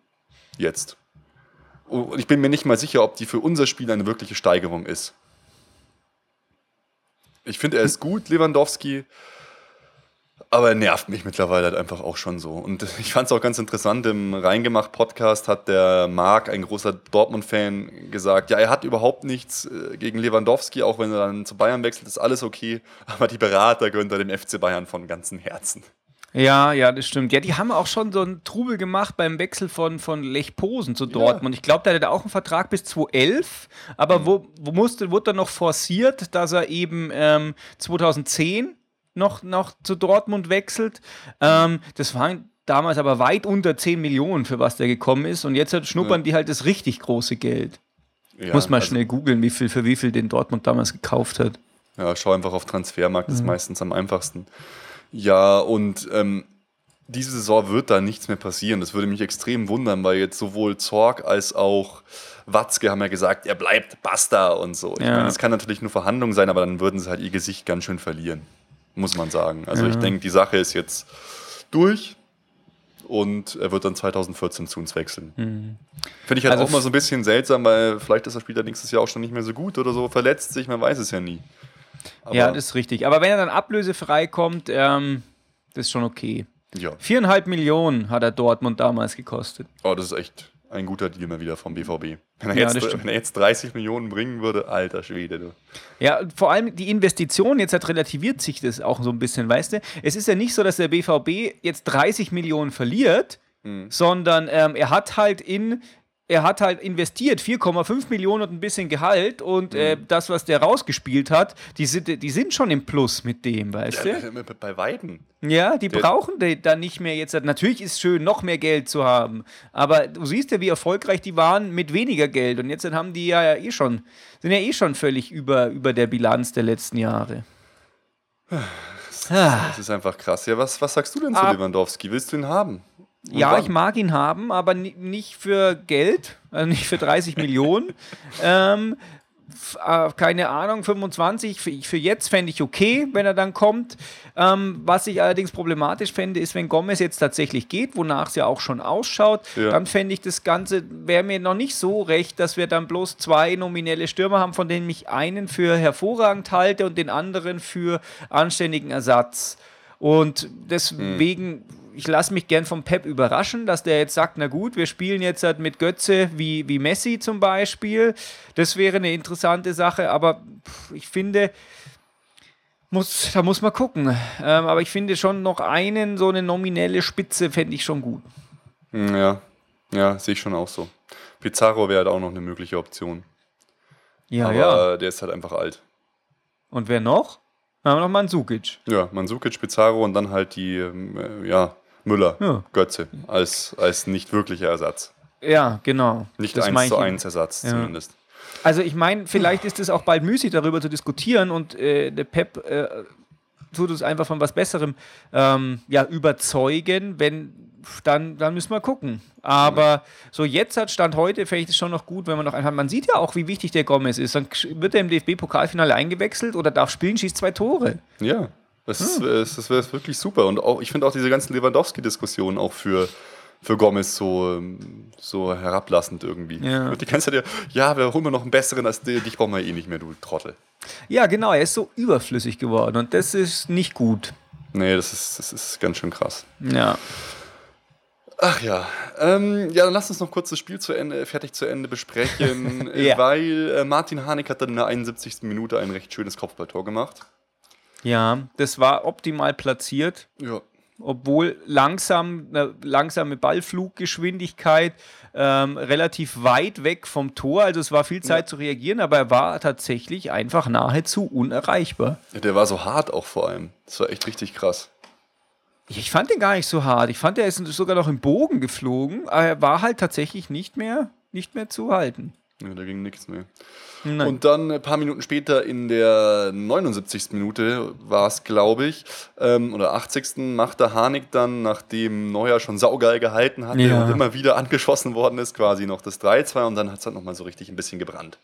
Jetzt. Und ich bin mir nicht mal sicher, ob die für unser Spiel eine wirkliche Steigerung ist. Ich finde, er ist gut, Lewandowski, aber er nervt mich mittlerweile halt einfach auch schon so. Und ich fand es auch ganz interessant, im Reingemacht-Podcast hat der Marc, ein großer Dortmund-Fan, gesagt, ja, er hat überhaupt nichts äh, gegen Lewandowski, auch wenn er dann zu Bayern wechselt, ist alles okay, aber die Berater gönnt er dem FC Bayern von ganzem Herzen. Ja, ja, das stimmt. Ja, die haben auch schon so einen Trubel gemacht beim Wechsel von, von Lech Posen zu Dortmund. Ja. Ich glaube, der hatte auch einen Vertrag bis 2011, aber mhm. wo, wo musste, wurde dann noch forciert, dass er eben ähm, 2010 noch, noch zu Dortmund wechselt. Ähm, das waren damals aber weit unter 10 Millionen, für was der gekommen ist. Und jetzt schnuppern ja. die halt das richtig große Geld. Ja, Muss mal also schnell googeln, wie viel, für wie viel den Dortmund damals gekauft hat. Ja, schau einfach auf Transfermarkt, das ist mhm. meistens am einfachsten. Ja, und ähm, diese Saison wird da nichts mehr passieren. Das würde mich extrem wundern, weil jetzt sowohl Zorg als auch Watzke haben ja gesagt, er bleibt Basta und so. Ich Ja. meine, es kann natürlich nur Verhandlung sein, aber dann würden sie halt ihr Gesicht ganz schön verlieren, muss man sagen. Also ich Ja. denke, die Sache ist jetzt durch und er wird dann 2014 zu uns wechseln. Finde ich halt Also auch mal so ein bisschen seltsam, weil vielleicht ist er später nächstes Jahr auch schon nicht mehr so gut oder so, verletzt sich, man weiß es ja nie. Aber, ja, das ist richtig. Aber wenn er dann ablösefrei kommt, ähm, das ist schon okay. ja. Viereinhalb Millionen hat er Dortmund damals gekostet. Oh, das ist echt ein guter Deal mal wieder vom BVB. Wenn er, Ja, jetzt, wenn er jetzt 30 Millionen bringen würde, alter Schwede, du. Ja, vor allem die Investition, jetzt hat relativiert sich das auch so ein bisschen, weißt du? Es ist ja nicht so, dass der BVB jetzt 30 Millionen verliert, sondern ähm, er hat halt in er hat halt investiert 4,5 Millionen und ein bisschen Gehalt und äh, das, was der rausgespielt hat, die sind, die sind schon im Plus mit dem, weißt du? Bei Weiden. Ja, die Der- brauchen die dann nicht mehr jetzt. Natürlich ist es schön, noch mehr Geld zu haben. Aber du siehst ja, wie erfolgreich die waren mit weniger Geld. Und jetzt haben die ja eh schon, sind ja eh schon völlig über, über der Bilanz der letzten Jahre. Ah. Das ist einfach krass. Ja, was, was sagst du denn zu Ah. Lewandowski? Willst du ihn haben? Und Ja, wann? ich mag ihn haben, aber ni- nicht für Geld, also nicht für 30 Millionen. Ähm, äh, keine Ahnung, 25. Für, für jetzt fände ich okay, wenn er dann kommt. Ähm, was ich allerdings problematisch fände, ist, wenn Gomez jetzt tatsächlich geht, wonach es ja auch schon ausschaut, Ja. dann fände ich das Ganze, wäre mir noch nicht so recht, dass wir dann bloß zwei nominelle Stürmer haben, von denen ich einen für hervorragend halte und den anderen für anständigen Ersatz. Und deswegen, ich lasse mich gern vom Pep überraschen, dass der jetzt sagt, na gut, wir spielen jetzt halt mit Götze wie, wie Messi zum Beispiel. Das wäre eine interessante Sache, aber ich finde, muss, da muss man gucken. Ähm, aber ich finde schon noch einen, so eine nominelle Spitze fände ich schon gut. Hm, Ja, ja, sehe ich schon auch so. Pizarro wäre halt auch noch eine mögliche Option. Ja, aber ja. der ist halt einfach alt. Und wer noch? Dann haben wir noch Mandzukic. Ja, Mandzukic, Pizarro und dann halt die, ähm, äh, ja, Müller, Ja. Götze, als, als nicht wirklicher Ersatz. Ja, genau. Nicht Das eins zu eins Ersatz Ja. zumindest. Also ich meine, vielleicht ist es auch bald müßig, darüber zu diskutieren und äh, der Pep äh, tut uns einfach von was Besserem ähm, ja, überzeugen, wenn dann, dann müssen wir gucken. Aber so jetzt hat Stand heute, finde ich es schon noch gut, wenn man noch einfach, man sieht ja auch, wie wichtig der Gomez ist. Dann wird er im DFB-Pokalfinale eingewechselt oder darf spielen, schießt zwei Tore. Ja, das, Hm. ist, das wäre wirklich super. Und auch, ich finde auch diese ganzen Lewandowski-Diskussionen auch für, für Gomez so, ähm, so herablassend irgendwie. Ja. Die kennst du ja, ja, wir holen wir noch einen besseren als dich, dich brauchen wir eh nicht mehr, du Trottel. Ja, genau, er ist so überflüssig geworden und das ist nicht gut. Nee, das ist, das ist ganz schön krass. Ja. Ach ja, ähm, ja, dann lass uns noch kurz das Spiel zu Ende, fertig zu Ende besprechen, Ja. weil äh, Martin Harnik hat dann in der 71. Minute ein recht schönes Kopfballtor gemacht. Ja, das war optimal platziert. Ja. obwohl langsam, eine langsame Ballfluggeschwindigkeit ähm, relativ weit weg vom Tor, also es war viel Zeit zu reagieren, aber er war tatsächlich einfach nahezu unerreichbar. ja, der war so hart auch vor allem. Das war echt richtig krass. Ich fand den gar nicht so hart. Ich fand, er ist sogar noch im Bogen geflogen, aber er war halt tatsächlich nicht mehr, nicht mehr zu halten. Ja, da ging nichts mehr. Nein. Und dann ein paar Minuten später in der 79. Minute war es, glaube ich, ähm, oder 80. macht der Harnik dann, nachdem Neuer schon saugeil gehalten hatte Ja. und immer wieder angeschossen worden ist, quasi noch das 3-2 und dann hat es halt nochmal so richtig ein bisschen gebrannt.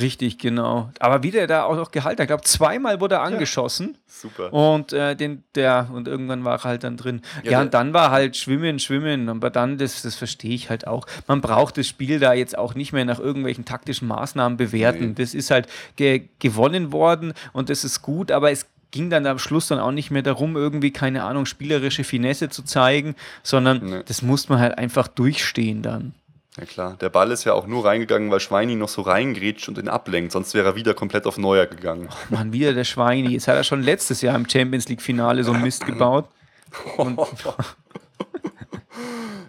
Richtig, genau. Aber wie der da auch noch gehalten hat, ich glaube, zweimal wurde er angeschossen. Super. Und äh, den, der, und irgendwann war er halt dann drin. Ja, Ja, und dann war halt Schwimmen, Schwimmen. Aber dann, das, das verstehe ich halt auch. Man braucht das Spiel da jetzt auch nicht mehr nach irgendwelchen taktischen Maßnahmen bewerten. Nee. Das ist halt ge gewonnen worden und das ist gut, aber es ging dann am Schluss dann auch nicht mehr darum, irgendwie, keine Ahnung, spielerische Finesse zu zeigen, sondern Nee. das muss man halt einfach durchstehen dann. Ja klar, der Ball ist ja auch nur reingegangen, weil Schweini noch so reingrätscht und ihn ablenkt, sonst wäre er wieder komplett auf Neuer gegangen. Mann, wieder der Schweini. Jetzt hat er schon letztes Jahr im Champions League-Finale so einen Mist gebaut.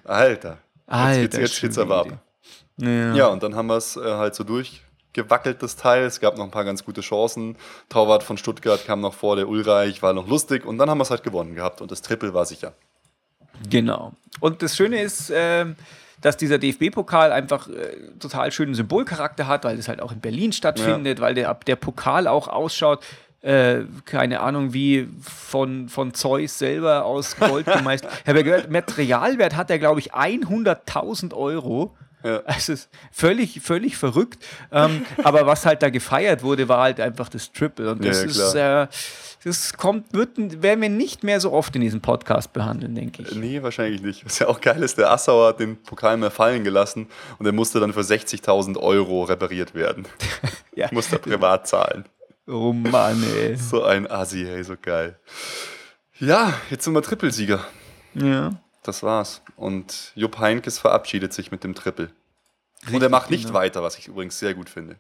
Alter. Alter, jetzt, jetzt geht's aber ab. Ja. Ja, und dann haben wir es äh, halt so durchgewackelt, das Teil. Es gab noch ein paar ganz gute Chancen. Torwart von Stuttgart kam noch vor, der Ulreich war noch lustig und dann haben wir es halt gewonnen gehabt und das Triple war sicher. Genau. Und das Schöne ist, ähm, dass dieser DFB-Pokal einfach äh, total schönen Symbolcharakter hat, weil es halt auch in Berlin stattfindet, weil der, der Pokal auch ausschaut äh, keine Ahnung, wie von, von Zeus selber aus Gold gemeistert. ich habe ja gehört, Materialwert hat er, glaube ich, 100.000 Euro. Ja. Es ist völlig, völlig verrückt. Ähm, aber was halt da gefeiert wurde, war halt einfach das Triple. Und das ja, ist, äh, das kommt, wird, werden wir nicht mehr so oft in diesem Podcast behandeln, denke ich. Nee, wahrscheinlich nicht. Was ja auch geil ist, der Assauer hat den Pokal mehr fallen gelassen und der musste dann für 60.000 Euro repariert werden. ja. Musste privat zahlen. Oh Mann, ey. So ein Assi, ey, so geil. Ja, jetzt sind wir Trippelsieger. Ja. Das war's. Und Jupp Heinkes verabschiedet sich mit dem Triple. Richtig, und er macht nicht genau. weiter, was ich übrigens sehr gut finde.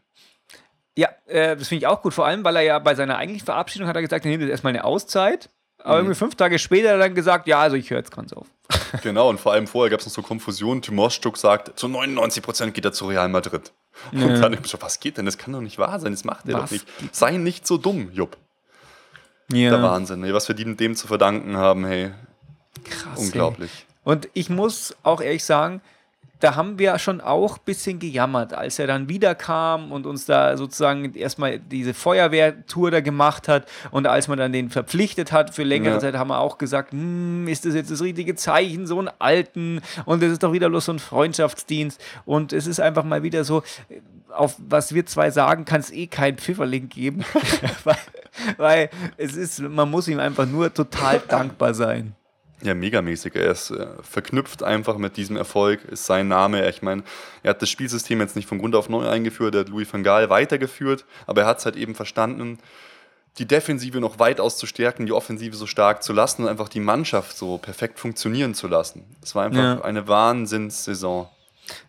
Ja, äh, das finde ich auch gut, vor allem, weil er ja bei seiner eigentlichen Verabschiedung hat er gesagt, er nimmt jetzt erstmal eine Auszeit. Aber mhm. irgendwie fünf Tage später hat er dann gesagt, ja, also ich höre jetzt ganz auf. Genau, und vor allem vorher gab es noch so Konfusion. Timoschuk sagt, zu 99 Prozent geht er zu Real Madrid. Ja. Und dann ich so, was geht denn? Das kann doch nicht wahr sein, das macht er doch nicht. Sei nicht so dumm, Jupp. Ja. Der Wahnsinn, ey, was wir dem zu verdanken haben, hey. Krass. Unglaublich. Ey. Und ich muss auch ehrlich sagen, da haben wir schon auch ein bisschen gejammert, als er dann wiederkam und uns da sozusagen erstmal diese Feuerwehrtour da gemacht hat und als man dann den verpflichtet hat für längere ja. Zeit, haben wir auch gesagt, hm, ist das jetzt das richtige Zeichen, so einen alten und es ist doch wieder los so ein Freundschaftsdienst und es ist einfach mal wieder so, auf was wir zwei sagen, kann es eh kein Pfifferling geben, weil, weil es ist, man muss ihm einfach nur total dankbar sein. Ja, megamäßig. Er ist äh, verknüpft einfach mit diesem Erfolg, ist sein Name. Ich meine, er hat das Spielsystem jetzt nicht von Grund auf neu eingeführt, er hat Louis van Gaal weitergeführt, aber er hat es halt eben verstanden, die Defensive noch weitaus zu stärken, die Offensive so stark zu lassen und einfach die Mannschaft so perfekt funktionieren zu lassen. Es war einfach ja. eine Wahnsinnssaison.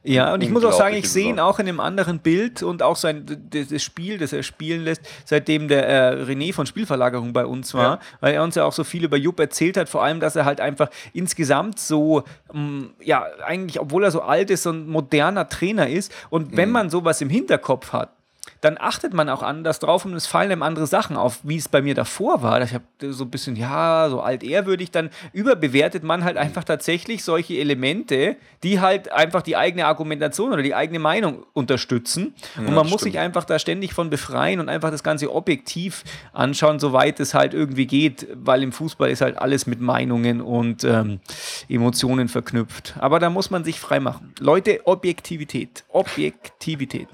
Ja, und ich muss auch sagen, ich sehe ihn auch in einem anderen Bild und auch sein das Spiel, das er spielen lässt, seitdem der äh, René von Spielverlagerung bei uns war, ja. weil er uns ja auch so viel über Jupp erzählt hat, vor allem, dass er halt einfach insgesamt so, ähm, ja, eigentlich, obwohl er so alt ist, so ein moderner Trainer ist. Und wenn mhm. man sowas im Hinterkopf hat, dann achtet man auch anders drauf und es fallen einem andere Sachen auf, wie es bei mir davor war. Ich habe so ein bisschen, ja, so altehrwürdig, dann überbewertet man halt einfach tatsächlich solche Elemente, die halt einfach die eigene Argumentation oder die eigene Meinung unterstützen. Ja, und man muss stimmt. sich einfach da ständig von befreien und einfach das Ganze objektiv anschauen, soweit es halt irgendwie geht, weil im Fußball ist halt alles mit Meinungen und ähm, Emotionen verknüpft. Aber da muss man sich frei machen. Leute, Objektivität. Objektivität.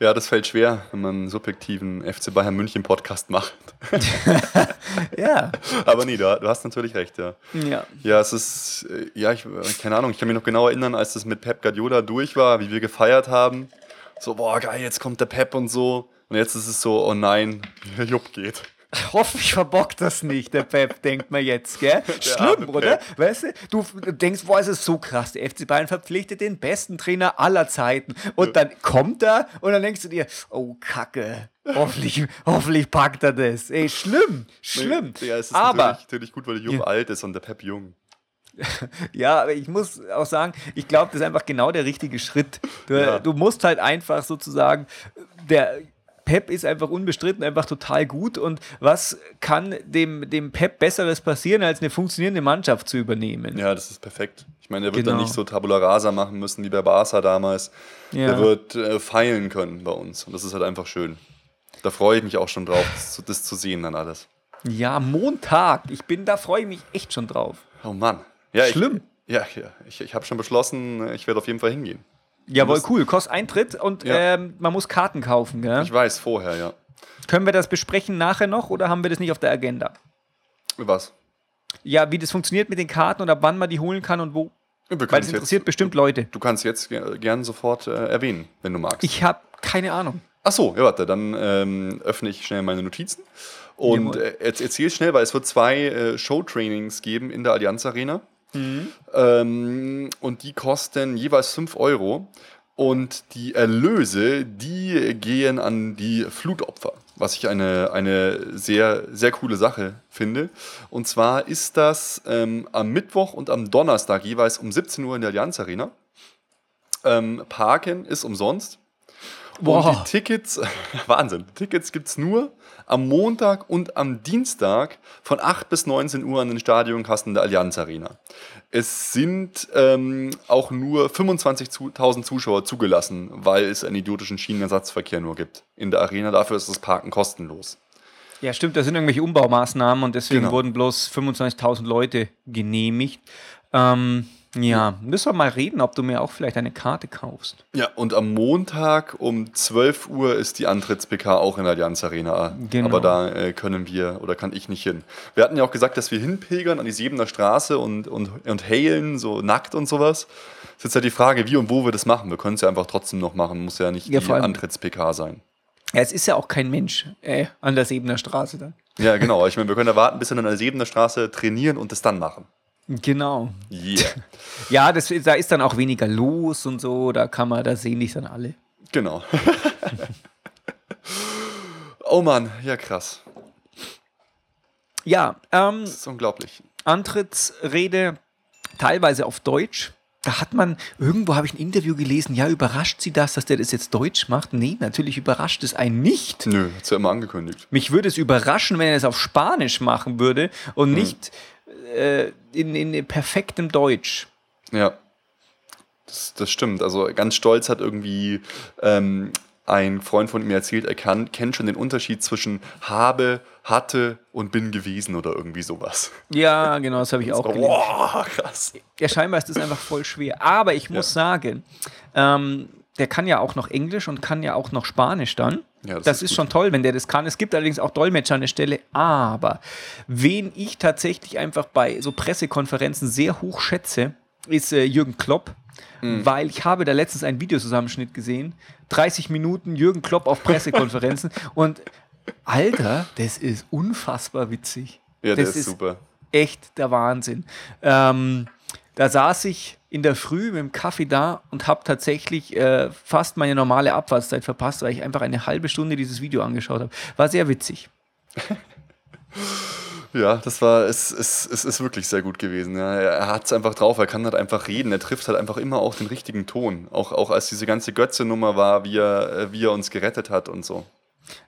Ja, das fällt schwer, wenn man einen subjektiven FC Bayern München Podcast macht. ja. Aber nee, du, du, hast natürlich recht, ja. Ja. Ja, es ist, äh, ja, ich, keine Ahnung, ich kann mich noch genau erinnern, als das mit Pep Guardiola durch war, wie wir gefeiert haben. So, boah, geil, jetzt kommt der Pep und so. Und jetzt ist es so, oh nein, Jupp geht. Hoffentlich verbockt das nicht, der Pep, denkt man jetzt, gell? Schlimm, oder? Weißt du, du denkst, boah, es ist so krass, der FC Bayern verpflichtet den besten Trainer aller Zeiten. Und dann kommt er und dann denkst du dir, oh, Kacke. Hoffentlich, hoffentlich packt er das. Ey, schlimm, schlimm. Ja, es ist aber, natürlich, natürlich gut, weil der Jung ja. alt ist und der Pep jung. ja, aber ich muss auch sagen, ich glaube, das ist einfach genau der richtige Schritt. Du, ja. du musst halt einfach sozusagen, der Pep ist einfach unbestritten einfach total gut. Und was kann dem, dem Pep Besseres passieren, als eine funktionierende Mannschaft zu übernehmen? Ja, das ist perfekt. Ich meine, er wird genau. dann nicht so Tabula Rasa machen müssen wie bei Barca damals. Ja. Er wird äh, feilen können bei uns. Und das ist halt einfach schön. Da freue ich mich auch schon drauf, das, das zu sehen dann alles. Ja, Montag. Ich bin, da freue ich mich echt schon drauf. Oh Mann. Ja, Schlimm. Ich, ja, ja, ich, ich habe schon beschlossen, ich werde auf jeden Fall hingehen. Jawohl, cool. Kostet Eintritt und ja. ähm, man muss Karten kaufen, gell? Ich weiß, vorher, ja. Können wir das besprechen nachher noch oder haben wir das nicht auf der Agenda? Was? Ja, wie das funktioniert mit den Karten oder wann man die holen kann und wo. Weil das interessiert jetzt, bestimmt Leute. Du kannst jetzt gerne sofort äh, erwähnen, wenn du magst. Ich habe keine Ahnung. Ach so, ja, warte, dann ähm, öffne ich schnell meine Notizen und äh, erzähl schnell, weil es wird zwei äh, Show-Trainings geben in der Allianz Arena. Mhm. Ähm, und die kosten jeweils 5 Euro. Und die Erlöse, die gehen an die Flutopfer, was ich eine, eine sehr, sehr coole Sache finde. Und zwar ist das ähm, am Mittwoch und am Donnerstag jeweils um 17 Uhr in der Allianz Arena. Ähm, Parken ist umsonst. Und die Tickets, Wahnsinn, Tickets gibt es nur am Montag und am Dienstag von 8 bis 19 Uhr an den Stadionkassen der Allianz Arena. Es sind ähm, auch nur 25.000 Zuschauer zugelassen, weil es einen idiotischen Schienenersatzverkehr nur gibt in der Arena. Dafür ist das Parken kostenlos. Ja, stimmt, da sind irgendwelche Umbaumaßnahmen und deswegen Genau. wurden bloß 25.000 Leute genehmigt. Ähm, ja, müssen wir mal reden, ob du mir auch vielleicht eine Karte kaufst. Ja, und am Montag um 12 Uhr ist die Antritts-PK auch in der Allianz Arena. Genau. Aber da äh, können wir oder kann ich nicht hin. Wir hatten ja auch gesagt, dass wir hinpilgern an die Siebener Straße und, und, und hailen, so nackt und sowas. Das ist jetzt ja die Frage, wie und wo wir das machen. Wir können es ja einfach trotzdem noch machen. Muss ja nicht Ja, die Antritts-PK sein. Ja, es ist ja auch kein Mensch äh, an der Sebener Straße dann. Ja, genau. Ich meine, wir können ja warten, bis wir an der Siebener Straße trainieren und das dann machen. Genau. Yeah. Ja, das, da ist dann auch weniger los und so, da kann man, da sehen dich dann alle. Genau. oh Mann, ja krass. Ja, ähm, Das ist unglaublich. Antrittsrede teilweise auf Deutsch. Da hat man, irgendwo habe ich ein Interview gelesen, ja, überrascht Sie das, dass der das jetzt Deutsch macht? Nee, natürlich überrascht es einen nicht. Nö, hat's ja immer angekündigt. Mich würde es überraschen, wenn er es auf Spanisch machen würde und nicht äh, in, in perfektem Deutsch. Ja, das, das stimmt. Also ganz stolz hat irgendwie ähm, ein Freund von mir erzählt, er kann, kennt schon den Unterschied zwischen habe, hatte und bin gewesen oder irgendwie sowas. Ja, genau, das habe ich auch So, gelesen. Boah, krass. Ja, scheinbar ist das einfach voll schwer. Aber ich muss sagen, ähm, der kann ja auch noch Englisch und kann ja auch noch Spanisch dann. Ja, das das ist ist, schon toll, wenn der das kann. Es gibt allerdings auch Dolmetscher an der Stelle. Aber wen ich tatsächlich einfach bei so Pressekonferenzen sehr hoch schätze, ist äh, Jürgen Klopp. Mhm. Weil ich habe da letztens einen Videozusammenschnitt gesehen. 30 Minuten Jürgen Klopp auf Pressekonferenzen. und Alter, das ist unfassbar witzig. Ja, der das ist, super. echt der Wahnsinn. Ähm, da saß ich in der Früh mit dem Kaffee da und habe tatsächlich äh, fast meine normale Abfahrtszeit verpasst, weil ich einfach eine halbe Stunde dieses Video angeschaut habe. War sehr witzig. Ja, das war, es, es, es ist wirklich sehr gut gewesen. Ja. Er hat es einfach drauf, er kann halt einfach reden, er trifft halt einfach immer auch den richtigen Ton. Auch, auch als diese ganze Götze-Nummer war, wie er, äh, wie er uns gerettet hat und so.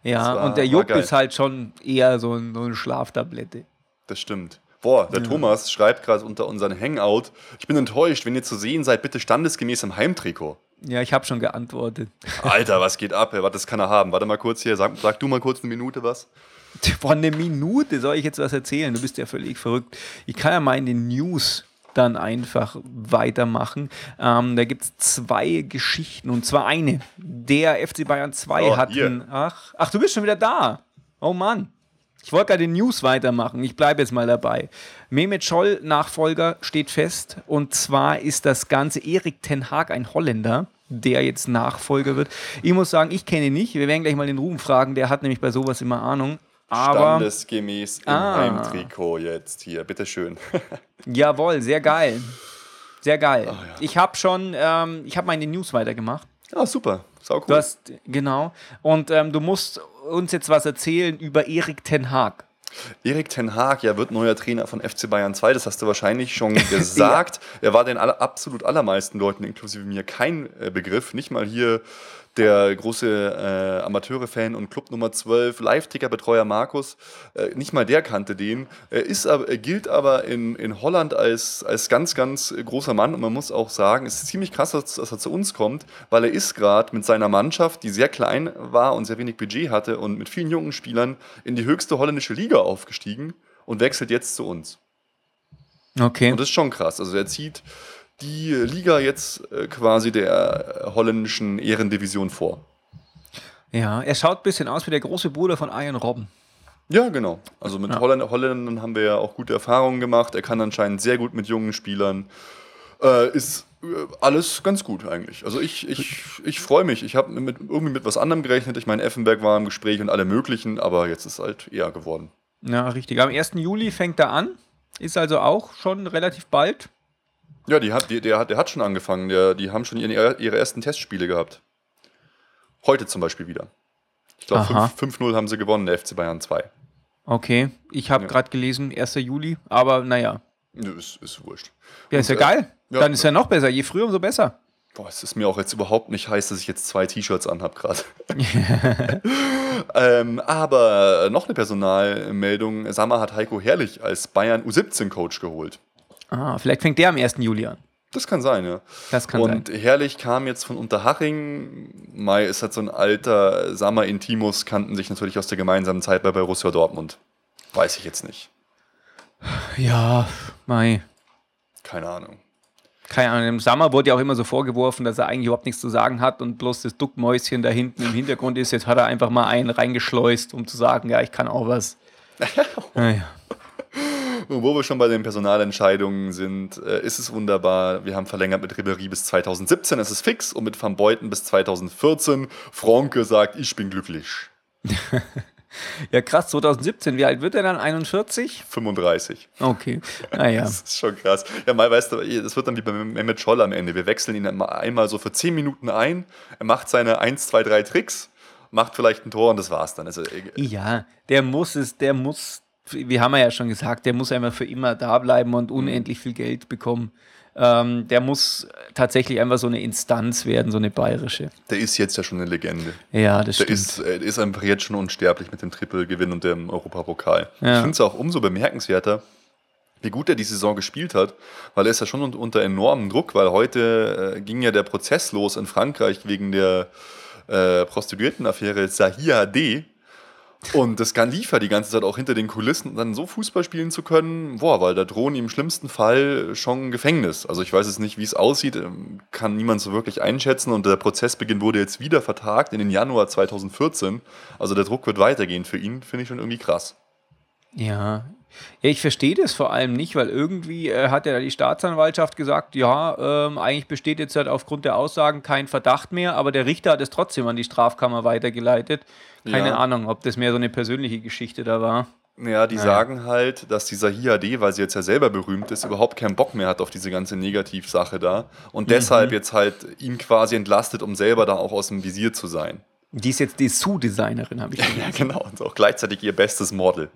Ja, war- und der Jupp ist halt schon eher so, ein, so eine Schlaftablette. Das stimmt. Boah, der Thomas schreibt gerade unter unseren Hangout, ich bin enttäuscht, wenn ihr zu sehen seid, bitte standesgemäß im Heimtrikot. Ja, ich habe schon geantwortet. Alter, was geht ab? Warte, das kann er haben. Warte mal kurz hier, sag, sag du mal kurz eine Minute was. Boah, eine Minute soll ich jetzt was erzählen? Du bist ja völlig verrückt. Ich kann ja mal in den News dann einfach weitermachen. Ähm, da gibt es zwei Geschichten und zwar eine. Der FC Bayern 2 Oh, hat ach, ach, du bist schon wieder da. Oh Mann. Ich wollte gerade den News weitermachen. Ich bleibe jetzt mal dabei. Mehmet Scholl, Nachfolger, steht fest. Und zwar ist das Ganze Erik Ten Haag, ein Holländer, der jetzt Nachfolger wird. Ich muss sagen, ich kenne ihn nicht. Wir werden gleich mal den Ruhm fragen. Der hat nämlich bei sowas immer Ahnung. Aber Standesgemäß im Ah. Heimtrikot jetzt hier, bitteschön. jawohl, sehr geil. Sehr geil. Ah, ja. Ich habe schon, ähm, ich habe meine News weitergemacht. ah, super. Sau cool. Du hast, genau. Und ähm, du musst uns jetzt was erzählen über Erik Ten Haag. Erik Ten Haag, ja, wird neuer Trainer von FC Bayern 2, das hast du wahrscheinlich schon gesagt. Er war den aller, absolut allermeisten Leuten, inklusive mir, kein äh, Begriff. Nicht mal hier der große äh, Amateure-Fan und Club Nummer 12, Live-Ticker-Betreuer Markus. Äh, nicht mal der kannte den. Er, ist aber, er gilt aber in, in Holland als, als ganz, ganz großer Mann und man muss auch sagen, es ist ziemlich krass, dass, dass er zu uns kommt, weil er ist gerade mit seiner Mannschaft, die sehr klein war und sehr wenig Budget hatte und mit vielen jungen Spielern in die höchste holländische Liga aufgestiegen und wechselt jetzt zu uns. Okay. Und das ist schon krass. Also er zieht die Liga jetzt äh, quasi der äh, holländischen Ehrendivision vor. Ja, er schaut ein bisschen aus wie der große Bruder von Ian Robben. Ja, genau. Also mit Ja. Holländ Holländern haben wir ja auch gute Erfahrungen gemacht. Er kann anscheinend sehr gut mit jungen Spielern. Äh, ist äh, alles ganz gut eigentlich. Also ich, ich, ich freue mich. Ich habe mit, irgendwie mit was anderem gerechnet. Ich meine, Effenberg war im Gespräch und alle möglichen, aber jetzt ist halt eher geworden. Ja, richtig. Am 1. Juli fängt er an. Ist also auch schon relativ bald. Ja, die hat, die, der, hat, der hat schon angefangen. Der, die haben schon ihre, ihre ersten Testspiele gehabt. Heute zum Beispiel wieder. Ich glaube, Aha. 5-0 haben sie gewonnen, der FC Bayern 2. Okay. Ich habe Ja. gerade gelesen, 1. Juli. Aber naja. Nö, ist, ist wurscht. Ja, ist ja äh, geil. ja. Dann ist ja noch besser. Je früher, umso besser. Boah, es ist mir auch jetzt überhaupt nicht heiß, dass ich jetzt zwei T-Shirts anhab gerade. ähm, aber noch eine Personalmeldung. Sammer hat Heiko Herrlich als Bayern U17-Coach geholt. Ah, vielleicht fängt der am 1. Juli an. Das kann sein, ja. Das kann und sein. Herrlich kam jetzt von Unterhaching. Mai ist halt so ein alter Sammer Intimus, kannten sich natürlich aus der gemeinsamen Zeit bei Borussia Dortmund. Weiß ich jetzt nicht. Ja, Mai. Keine Ahnung. Keine Ahnung, im Sommer wurde ja auch immer so vorgeworfen, dass er eigentlich überhaupt nichts zu sagen hat und bloß das Duckmäuschen da hinten im Hintergrund ist. Jetzt hat er einfach mal einen reingeschleust, um zu sagen, ja, ich kann auch was. naja. Und wo wir schon bei den Personalentscheidungen sind, äh, ist es wunderbar. Wir haben verlängert mit Ribéry bis 2017, es ist fix, und mit Van Beuten bis 2014. Franke sagt, ich bin glücklich. Ja, krass, 2017, wie alt wird er dann? 41? 35. Okay, naja. Das ist schon krass. Ja, mal weißt du, das wird dann wie bei Mehmet Scholl am Ende. Wir wechseln ihn einmal so für 10 Minuten ein, er macht seine 1, 2, 3 Tricks, macht vielleicht ein Tor und das war's dann. Also, ja, der muss es, der muss, wie haben wir ja schon gesagt, der muss einfach für immer da bleiben und unendlich viel Geld bekommen. Ähm, der muss tatsächlich einfach so eine Instanz werden, so eine bayerische. Der ist jetzt ja schon eine Legende. Ja, das der stimmt. Ist, äh, ist einfach jetzt schon unsterblich mit dem Triple-Gewinn und dem Europapokal. Ja. Ich finde es auch umso bemerkenswerter, wie gut er die Saison gespielt hat, weil er ist ja schon un- unter enormem Druck, weil heute äh, ging ja der Prozess los in Frankreich wegen der äh, Prostituiertenaffäre Zahia D. Und das kann liefert die ganze Zeit auch hinter den Kulissen, dann so Fußball spielen zu können, boah, weil da drohen ihm im schlimmsten Fall schon Gefängnis. Also ich weiß jetzt nicht, wie es aussieht, ähm, kann niemand so wirklich einschätzen und der Prozessbeginn wurde jetzt wieder vertagt in den Januar 2014. Also der Druck wird weitergehen für ihn, finde ich schon irgendwie krass. Ja. Ja, ich verstehe das vor allem nicht, weil irgendwie äh, hat ja die Staatsanwaltschaft gesagt, ja, ähm, eigentlich besteht jetzt halt aufgrund der Aussagen kein Verdacht mehr, aber der Richter hat es trotzdem an die Strafkammer weitergeleitet. Keine Ja. Ahnung, ob das mehr so eine persönliche Geschichte da war. Ja, die Naja. sagen halt, dass dieser HIAD, weil sie jetzt ja selber berühmt ist, überhaupt keinen Bock mehr hat auf diese ganze Negativsache da und deshalb jetzt halt ihn quasi entlastet, um selber da auch aus dem Visier zu sein. Die ist jetzt die Sue-Designerin, habe ich Ja, gelesen. genau. Und auch gleichzeitig ihr bestes Model.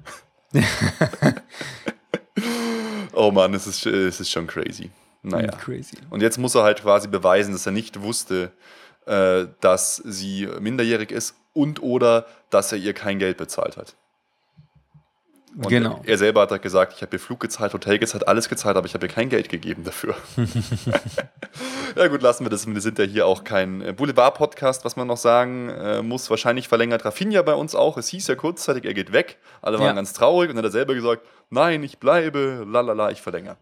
oh Mann, es ist, es ist schon crazy. Naja. Crazy. Und jetzt muss er halt quasi beweisen, dass er nicht wusste, äh, dass sie minderjährig ist und oder dass er ihr kein Geld bezahlt hat. Und Genau. Er selber hat halt gesagt, ich habe ihr Flug gezahlt, Hotel gezahlt, alles gezahlt, aber ich habe ihr kein Geld gegeben dafür. ja gut, lassen wir das. Wir sind ja hier auch kein äh, Boulevard-Podcast, was man noch sagen äh, muss. Wahrscheinlich verlängert Rafinha bei uns auch. Es hieß ja kurzzeitig, er geht weg. Alle waren Ja. ganz traurig und dann hat er selber gesagt, nein, ich bleibe, lalala, ich verlängere.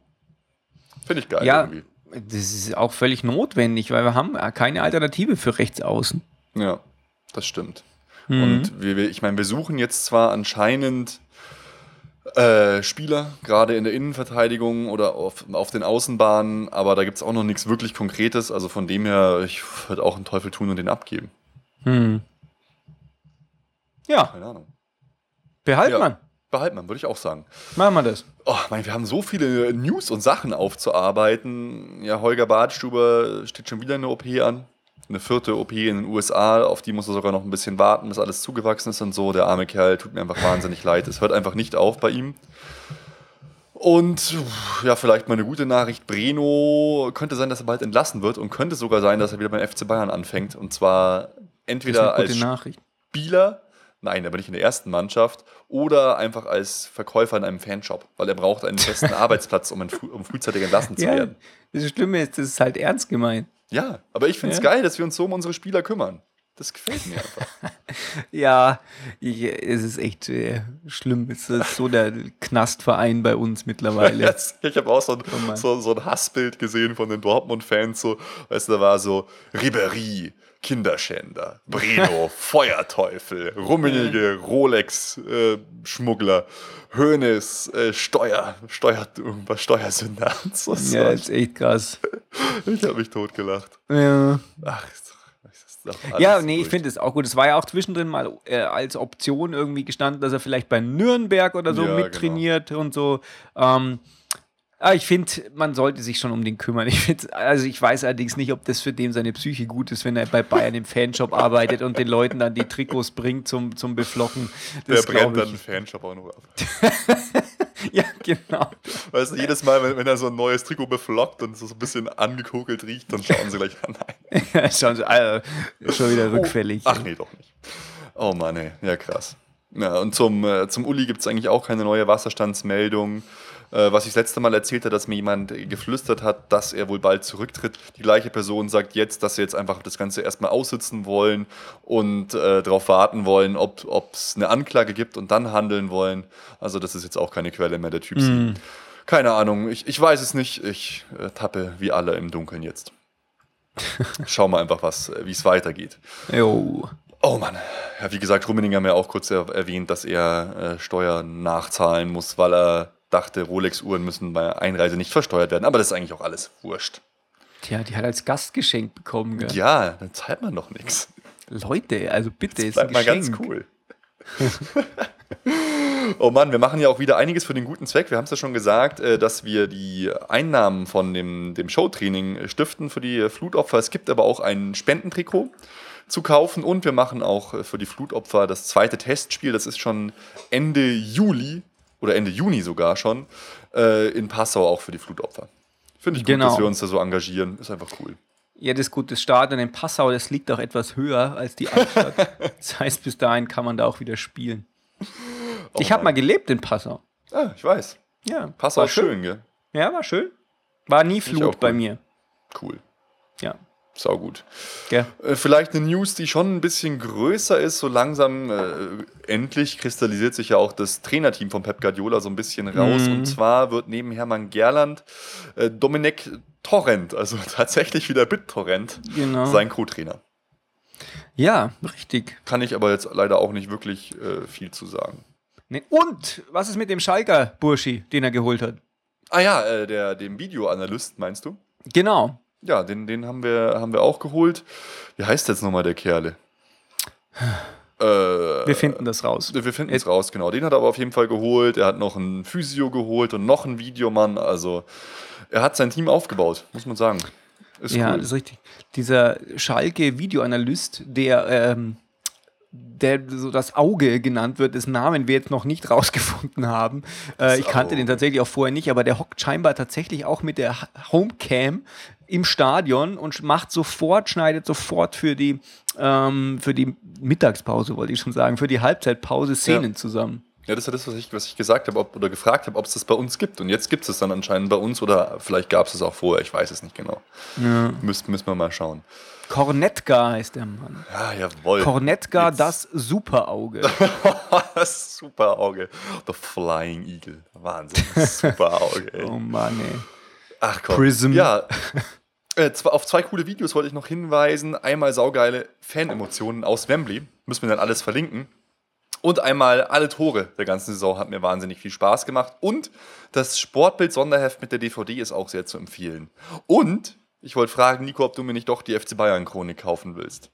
Finde ich geil Ja, irgendwie. das ist auch völlig notwendig, weil wir haben keine Alternative für Rechtsaußen. Ja, das stimmt. Mhm. Und wir, ich meine, wir suchen jetzt zwar anscheinend äh, Spieler, gerade in der Innenverteidigung oder auf, auf den Außenbahnen, aber da gibt es auch noch nichts wirklich Konkretes. Also von dem her, ich würde auch einen Teufel tun und den abgeben. Hm. Ja, Keine Ahnung. behalt Ja. man. Behalten man, würde ich auch sagen. Machen wir das. Oh, mein, wir haben so viele News und Sachen aufzuarbeiten. Ja, Holger Badstuber steht schon wieder eine OP an. Eine vierte OP in den USA, auf die muss er sogar noch ein bisschen warten, bis alles zugewachsen ist und so. Der arme Kerl tut mir einfach wahnsinnig leid. Es hört einfach nicht auf bei ihm. Und ja, vielleicht mal eine gute Nachricht. Breno könnte sein, dass er bald entlassen wird und könnte sogar sein, dass er wieder beim FC Bayern anfängt. Und zwar entweder als Nachricht. Spieler, nein, aber nicht in der ersten Mannschaft, oder einfach als Verkäufer in einem Fanshop, weil er braucht einen festen Arbeitsplatz, um, früh, um frühzeitig entlassen zu Ja, werden. das Schlimme ist, das ist halt ernst gemeint. Ja, aber ich finde es Ja. geil, dass wir uns so um unsere Spieler kümmern. Das gefällt mir einfach. Ja, ich, es ist echt äh, schlimm. Es ist so der Knastverein bei uns mittlerweile. Jetzt, ich habe auch so ein, Oh so, so ein Hassbild gesehen von den Dortmund-Fans. So, weißt du, da war so Ribery, Kinderschänder, Breno, Feuerteufel, Rummenige, Rolex-Schmuggler, Hoeneß, äh, Steuer, Steuer, irgendwas, Steuersünder. So. Ja, ist echt krass. Ich habe mich totgelacht. Ja, Ach, ist ja nee, ich durch. finde es auch gut. Es war ja auch zwischendrin mal äh, als Option irgendwie gestanden, dass er vielleicht bei Nürnberg oder so Ja, mittrainiert und so. Ähm, aber ich finde, man sollte sich schon um den kümmern. Ich find, also ich weiß allerdings nicht, ob das für den seine Psyche gut ist, wenn er bei Bayern im Fanshop arbeitet und den Leuten dann die Trikots bringt zum, zum Beflocken. Der Das brennt glaub dann einen Fanshop auch nur ab. Ja, genau. Weißt du, jedes Mal, wenn, wenn er so ein neues Trikot beflockt und so ein bisschen angekokelt riecht, dann schauen sie gleich an. Nein. schon, also, schon wieder rückfällig. Ach nee, doch nicht. Oh Mann, ey. Ja, krass. Ja, und zum, äh, zum Uli gibt es eigentlich auch keine neue Wasserstandsmeldung. Äh, was ich das letzte Mal erzählte, dass mir jemand geflüstert hat, dass er wohl bald zurücktritt. Die gleiche Person sagt jetzt, dass sie jetzt einfach das Ganze erstmal aussitzen wollen und äh, darauf warten wollen, ob es eine Anklage gibt und dann handeln wollen. Also das ist jetzt auch keine Quelle mehr, der Typ. Mhm. Keine Ahnung, ich, ich weiß es nicht. Ich äh, tappe wie alle im Dunkeln jetzt. Schauen wir einfach, äh, wie es weitergeht. Jo. Oh Mann. Ja, wie gesagt, Rummening haben ja auch kurz erwähnt, dass er äh, Steuern nachzahlen muss, weil er dachte, Rolex-Uhren müssen bei Einreise nicht versteuert werden. Aber das ist eigentlich auch alles wurscht. Tja, die hat als Gastgeschenk bekommen, gell? Ja, dann zahlt man doch nichts. Leute, also bitte, das ist ein mal ganz cool. oh Mann, wir machen ja auch wieder einiges für den guten Zweck. Wir haben es ja schon gesagt, äh, dass wir die Einnahmen von dem, dem Showtraining stiften für die Flutopfer. Es gibt aber auch ein Spendentrikot zu kaufen und wir machen auch für die Flutopfer das zweite Testspiel. Das ist schon Ende Juli oder Ende Juni sogar schon äh, in Passau auch für die Flutopfer. Finde ich gut, genau. dass wir uns da so engagieren. Ist einfach cool. Ja, das gute Stadion in Passau, das liegt auch etwas höher als die Altstadt. das heißt, bis dahin kann man da auch wieder spielen. Oh ich habe mal gelebt in Passau. Ah, ich weiß. Ja. Passau ist schön, schön, gell? Ja, war schön. War nie Flut bei mir. Cool. Ja. Sau gut. Ja. Äh, vielleicht eine News, die schon ein bisschen größer ist. So langsam äh, endlich kristallisiert sich ja auch das Trainerteam von Pep Guardiola so ein bisschen raus. Mhm. Und zwar wird neben Hermann Gerland äh, Dominik Torrent, also tatsächlich wieder BitTorrent, genau. sein Co-Trainer. Ja, richtig. Kann ich aber jetzt leider auch nicht wirklich äh, viel zu sagen. Nee. Und was ist mit dem Schalker Burschi, den er geholt hat? Ah ja, äh, der, dem Videoanalyst meinst du? Genau. Ja, den, den haben, wir, haben wir auch geholt. Wie heißt jetzt nochmal der Kerle? äh, wir finden das raus. Wir finden es raus, genau. Den hat er aber auf jeden Fall geholt. Er hat noch einen Physio geholt und noch einen Videomann. Also er hat sein Team aufgebaut, muss man sagen. Ist ja, cool. das ist richtig. Dieser Schalke-Videoanalyst, der ähm, der so das Auge genannt wird, dessen Namen wir jetzt noch nicht rausgefunden haben. Äh, ich kannte den tatsächlich auch vorher nicht, aber der hockt scheinbar tatsächlich auch mit der Homecam im Stadion und macht sofort, schneidet sofort für die, ähm, für die Mittagspause, wollte ich schon sagen, für die Halbzeitpause Szenen ja. zusammen. Ja, das ist ja das, was ich, was ich gesagt habe ob, oder gefragt habe, ob es das bei uns gibt. Und jetzt gibt es es dann anscheinend bei uns oder vielleicht gab es es auch vorher, ich weiß es nicht genau. Ja. Müssen, müssen wir mal schauen. Kornetka heißt der Mann. Ja, jawohl. Kornetka, Jetzt. das Superauge. das Superauge. The Flying Eagle. Wahnsinn. Superauge. Ey. oh Mann, ey. Ach komm. Prism. Ja. Äh, auf zwei coole Videos wollte ich noch hinweisen. Einmal saugeile Fan-Emotionen aus Wembley. Müssen wir dann alles verlinken. Und einmal alle Tore der ganzen Saison hat mir wahnsinnig viel Spaß gemacht. Und das Sportbild-Sonderheft mit der DVD ist auch sehr zu empfehlen. Und ich wollte fragen, Nico, ob du mir nicht doch die FC Bayern-Chronik kaufen willst.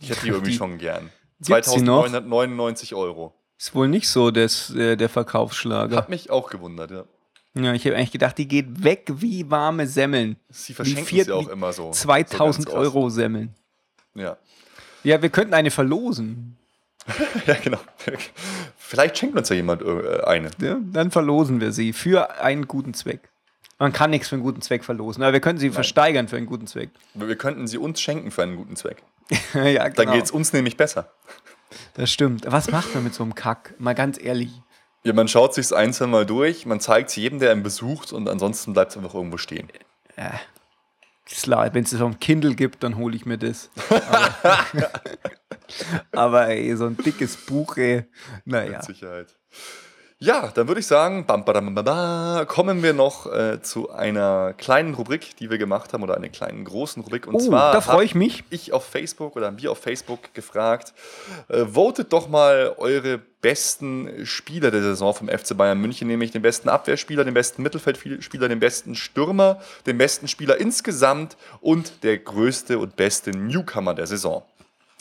Ich hätte die irgendwie die schon gern. 2999 Euro. Ist wohl nicht so des, äh, der Verkaufsschlager. Hat mich auch gewundert, ja. Ja, ich habe eigentlich gedacht, die geht weg wie warme Semmeln. Sie verschenken vier, sie auch immer so. 2000 so Euro Semmeln. Ja. Ja, wir könnten eine verlosen. ja, genau. Vielleicht schenkt uns ja jemand äh, eine. Ja, dann verlosen wir sie für einen guten Zweck. Man kann nichts für einen guten Zweck verlosen, aber wir können sie Nein. versteigern für einen guten Zweck. Wir könnten sie uns schenken für einen guten Zweck. ja, genau. Dann geht es uns nämlich besser. Das stimmt. Was macht man mit so einem Kack? Mal ganz ehrlich. Ja, man schaut sich es einzeln mal durch, man zeigt es jedem, der ihn besucht und ansonsten bleibt es einfach irgendwo stehen. Ja. Klar, wenn es es auf Kindle gibt, dann hole ich mir das. Aber, aber ey, so ein dickes Buch, ey, naja. Mit Sicherheit. Ja, dann würde ich sagen, bam, bam, bam, kommen wir noch äh, zu einer kleinen Rubrik, die wir gemacht haben, oder einer kleinen großen Rubrik. Und oh, zwar da freue ich mich. Ich auf Facebook oder haben wir auf Facebook gefragt, äh, votet doch mal eure besten Spieler der Saison vom FC Bayern München, nämlich den besten Abwehrspieler, den besten Mittelfeldspieler, den besten Stürmer, den besten Spieler insgesamt und der größte und beste Newcomer der Saison.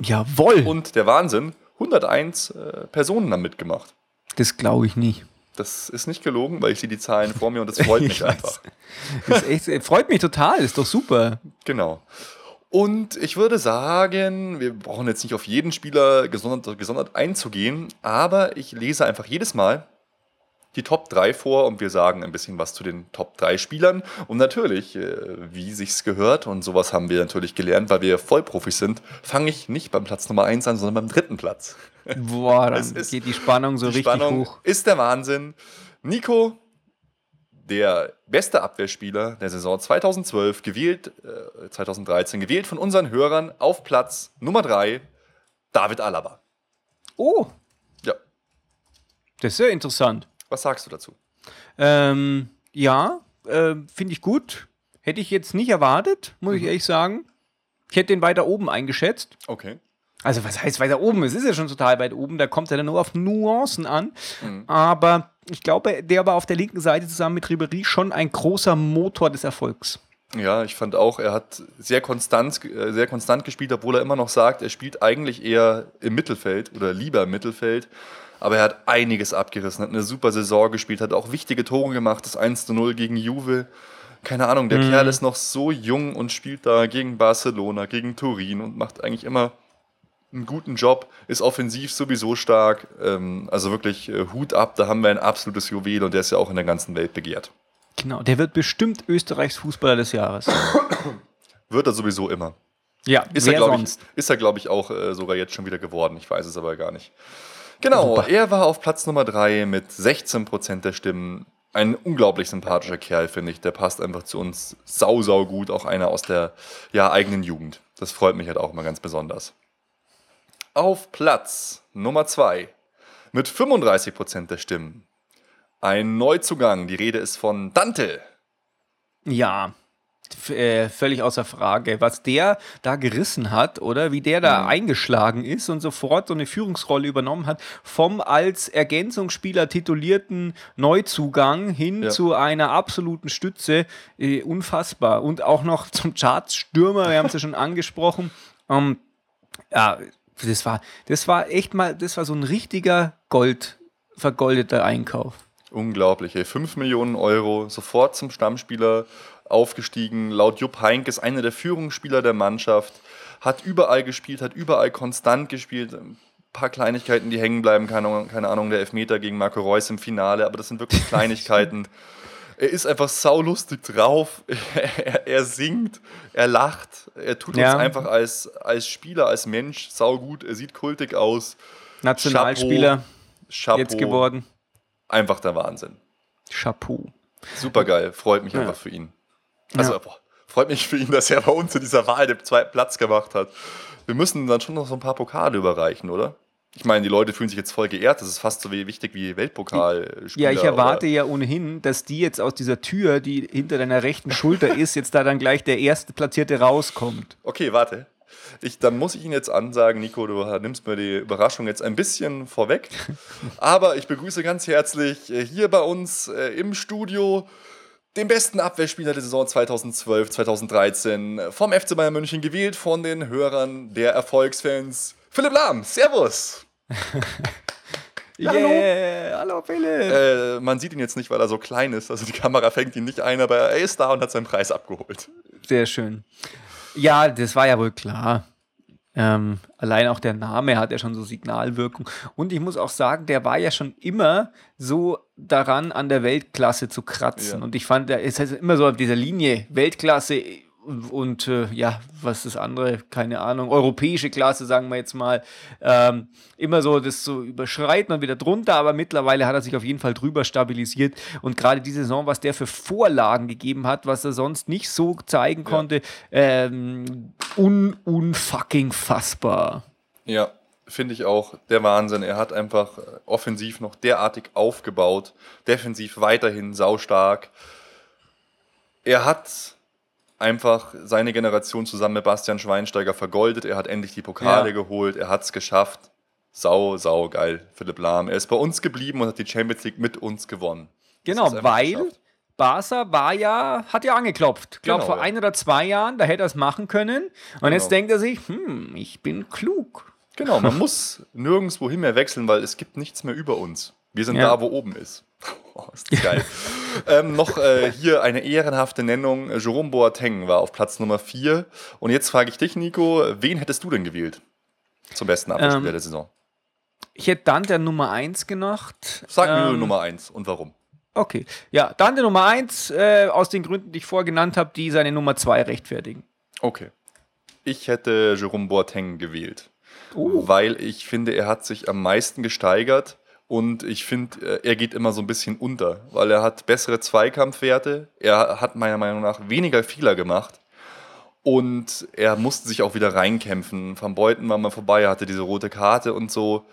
Jawohl. Und der Wahnsinn, 101 äh, Personen haben mitgemacht. Das glaube ich nicht. Das ist nicht gelogen, weil ich sehe die Zahlen vor mir und das freut mich einfach. Das echt, freut mich total, ist doch super. Genau. Und ich würde sagen, wir brauchen jetzt nicht auf jeden Spieler gesondert, gesondert einzugehen, aber ich lese einfach jedes Mal die Top 3 vor und wir sagen ein bisschen was zu den Top 3 Spielern. Und natürlich, äh, wie sich's gehört, und sowas haben wir natürlich gelernt, weil wir Vollprofis sind, fange ich nicht beim Platz Nummer 1 an, sondern beim dritten Platz. Boah, dann geht die Spannung so die richtig Spannung hoch. Ist der Wahnsinn. Nico, der beste Abwehrspieler der Saison 2012, gewählt, äh, 2013, gewählt von unseren Hörern auf Platz Nummer 3, David Alaba. Oh, Ja, das ist sehr interessant. was sagst du dazu? Ähm, ja, äh, finde ich gut. Hätte ich jetzt nicht erwartet, muss ich ehrlich sagen. Ich hätte den weiter oben eingeschätzt. Okay. Also, was heißt weiter oben? Es ist ja schon total weit oben, da kommt ja dann nur auf Nuancen an. Aber ich glaube, der war auf der linken Seite zusammen mit Ribery schon ein großer Motor des Erfolgs. Ja, ich fand auch, er hat sehr konstant, äh, sehr konstant gespielt, obwohl er immer noch sagt, er spielt eigentlich eher im Mittelfeld oder lieber im Mittelfeld. Aber er hat einiges abgerissen, hat eine super Saison gespielt, hat auch wichtige Tore gemacht, das 1 zu 0 gegen Juve. Keine Ahnung, der Kerl ist noch so jung und spielt da gegen Barcelona, gegen Turin und macht eigentlich immer einen guten Job, ist offensiv sowieso stark. Ähm, also wirklich äh, Hut ab, da haben wir ein absolutes Juwel und der ist ja auch in der ganzen Welt begehrt. Genau, der wird bestimmt Österreichs Fußballer des Jahres. Wird er sowieso immer. Ja, Ist er, glaube ich, ist er, glaube ich, auch äh, sogar jetzt schon wieder geworden. Ich weiß es aber gar nicht. Genau, er war auf Platz Nummer 3 mit 16% der Stimmen. Ein unglaublich sympathischer Kerl, finde ich. Der passt einfach zu uns sau, sau gut. Auch einer aus der ja, eigenen Jugend. Das freut mich halt auch immer ganz besonders. Auf Platz Nummer 2 mit 35% der Stimmen. Ein Neuzugang. Die Rede ist von Dante. Ja, äh, völlig außer Frage. Was der da gerissen hat oder wie der da eingeschlagen ist und sofort so eine Führungsrolle übernommen hat, vom als Ergänzungsspieler titulierten Neuzugang hin Ja. zu einer absoluten Stütze, äh, unfassbar. Und auch noch zum Chartsstürmer, wir haben es ja schon angesprochen. Ähm, ja, das war, das war echt mal, das war so ein richtiger Gold, vergoldeter Einkauf. Unglaublich, ey. 5 Millionen Euro, sofort zum Stammspieler aufgestiegen. Laut Jupp Heynckes einer der Führungsspieler der Mannschaft. Hat überall gespielt, hat überall konstant gespielt. Ein paar Kleinigkeiten, die hängen bleiben. Keine, Ahnung- keine Ahnung, der Elfmeter gegen Marco Reus im Finale. Aber das sind wirklich Kleinigkeiten. Er ist einfach saulustig drauf. er, er singt, er lacht. Er tut Ja. uns einfach als, als Spieler, als Mensch saugut. Er sieht kultig aus. Nationalspieler Chapeau. jetzt geworden. Einfach der Wahnsinn. Chapeau. Super geil, freut mich Ja. einfach für ihn. Also Ja. boah, freut mich für ihn, dass er bei uns in dieser Wahl den zweiten Platz gemacht hat. Wir müssen dann schon noch so ein paar Pokale überreichen, oder? Ich meine, die Leute fühlen sich jetzt voll geehrt. Das ist fast so wichtig wie Weltpokal. Ja, ich erwarte ja ohnehin, dass die jetzt aus dieser Tür, die hinter deiner rechten Schulter ist, jetzt da dann gleich der erste Platzierte rauskommt. Okay, warte. Ich, dann muss ich Ihnen jetzt ansagen, Nico, du nimmst mir die Überraschung jetzt ein bisschen vorweg. Aber ich begrüße ganz herzlich äh, hier bei uns äh, im Studio den besten Abwehrspieler der Saison 2012, 2013 äh, vom FC Bayern München gewählt von den Hörern der Erfolgsfans. Philipp Lahm, Servus! Hallo. yeah, hallo Philipp. Äh, man sieht ihn jetzt nicht, weil er so klein ist. Also die Kamera fängt ihn nicht ein, aber er ist da und hat seinen Preis abgeholt. Sehr schön. Ja, das war ja wohl klar. Ähm, allein auch der Name hat ja schon so Signalwirkung. Und ich muss auch sagen, der war ja schon immer so daran, an der Weltklasse zu kratzen. Ja. Und ich fand, er ist also immer so auf dieser Linie Weltklasse und, äh, ja, was ist das andere? Keine Ahnung. Europäische Klasse, sagen wir jetzt mal. Ähm, immer so das so überschreiten und wieder drunter, aber mittlerweile hat er sich auf jeden Fall drüber stabilisiert. Und gerade diese Saison, was der für Vorlagen gegeben hat, was er sonst nicht so zeigen konnte, ähm, un unfucking fassbar. Ja, finde ich auch der Wahnsinn. Er hat einfach äh, offensiv noch derartig aufgebaut, defensiv weiterhin saustark. Er hat einfach seine Generation zusammen mit Bastian Schweinsteiger vergoldet. Er hat endlich die Pokale Ja. geholt. Er hat es geschafft. Sau, sau geil, Philipp Lahm. Er ist bei uns geblieben und hat die Champions League mit uns gewonnen. Genau, weil geschafft. Barca war ja, hat ja angeklopft. Ich glaube, Genau, vor ja. ein oder zwei Jahren, da hätte er es machen können. Und jetzt Genau. denkt er sich, hm, ich bin klug. Genau, man muss nirgendwo hin mehr wechseln, weil es gibt nichts mehr über uns. Wir sind Ja. da, wo oben ist. Oh, ist das geil. ähm, noch äh, hier eine ehrenhafte Nennung. Jerome Boateng war auf Platz Nummer 4. Und jetzt frage ich dich, Nico, wen hättest du denn gewählt? Zum besten Abwehrspieler Ähm, der Saison. Ich hätte Dante Nummer 1 gemacht. Sag mir nur Ähm, Nummer 1 und warum. Okay. Ja, Dante Nummer 1, äh, aus den Gründen, die ich vorher genannt habe, die seine Nummer 2 rechtfertigen. Okay. Ich hätte Jerome Boateng gewählt. Oh. Weil ich finde, er hat sich am meisten gesteigert Und ich finde, äh, er geht immer so ein bisschen unter, weil er hat bessere Zweikampfwerte. Er hat meiner Meinung nach weniger Fehler gemacht. Und er musste sich auch wieder reinkämpfen. Van Beuten war mal vorbei, er hatte diese rote Karte und so.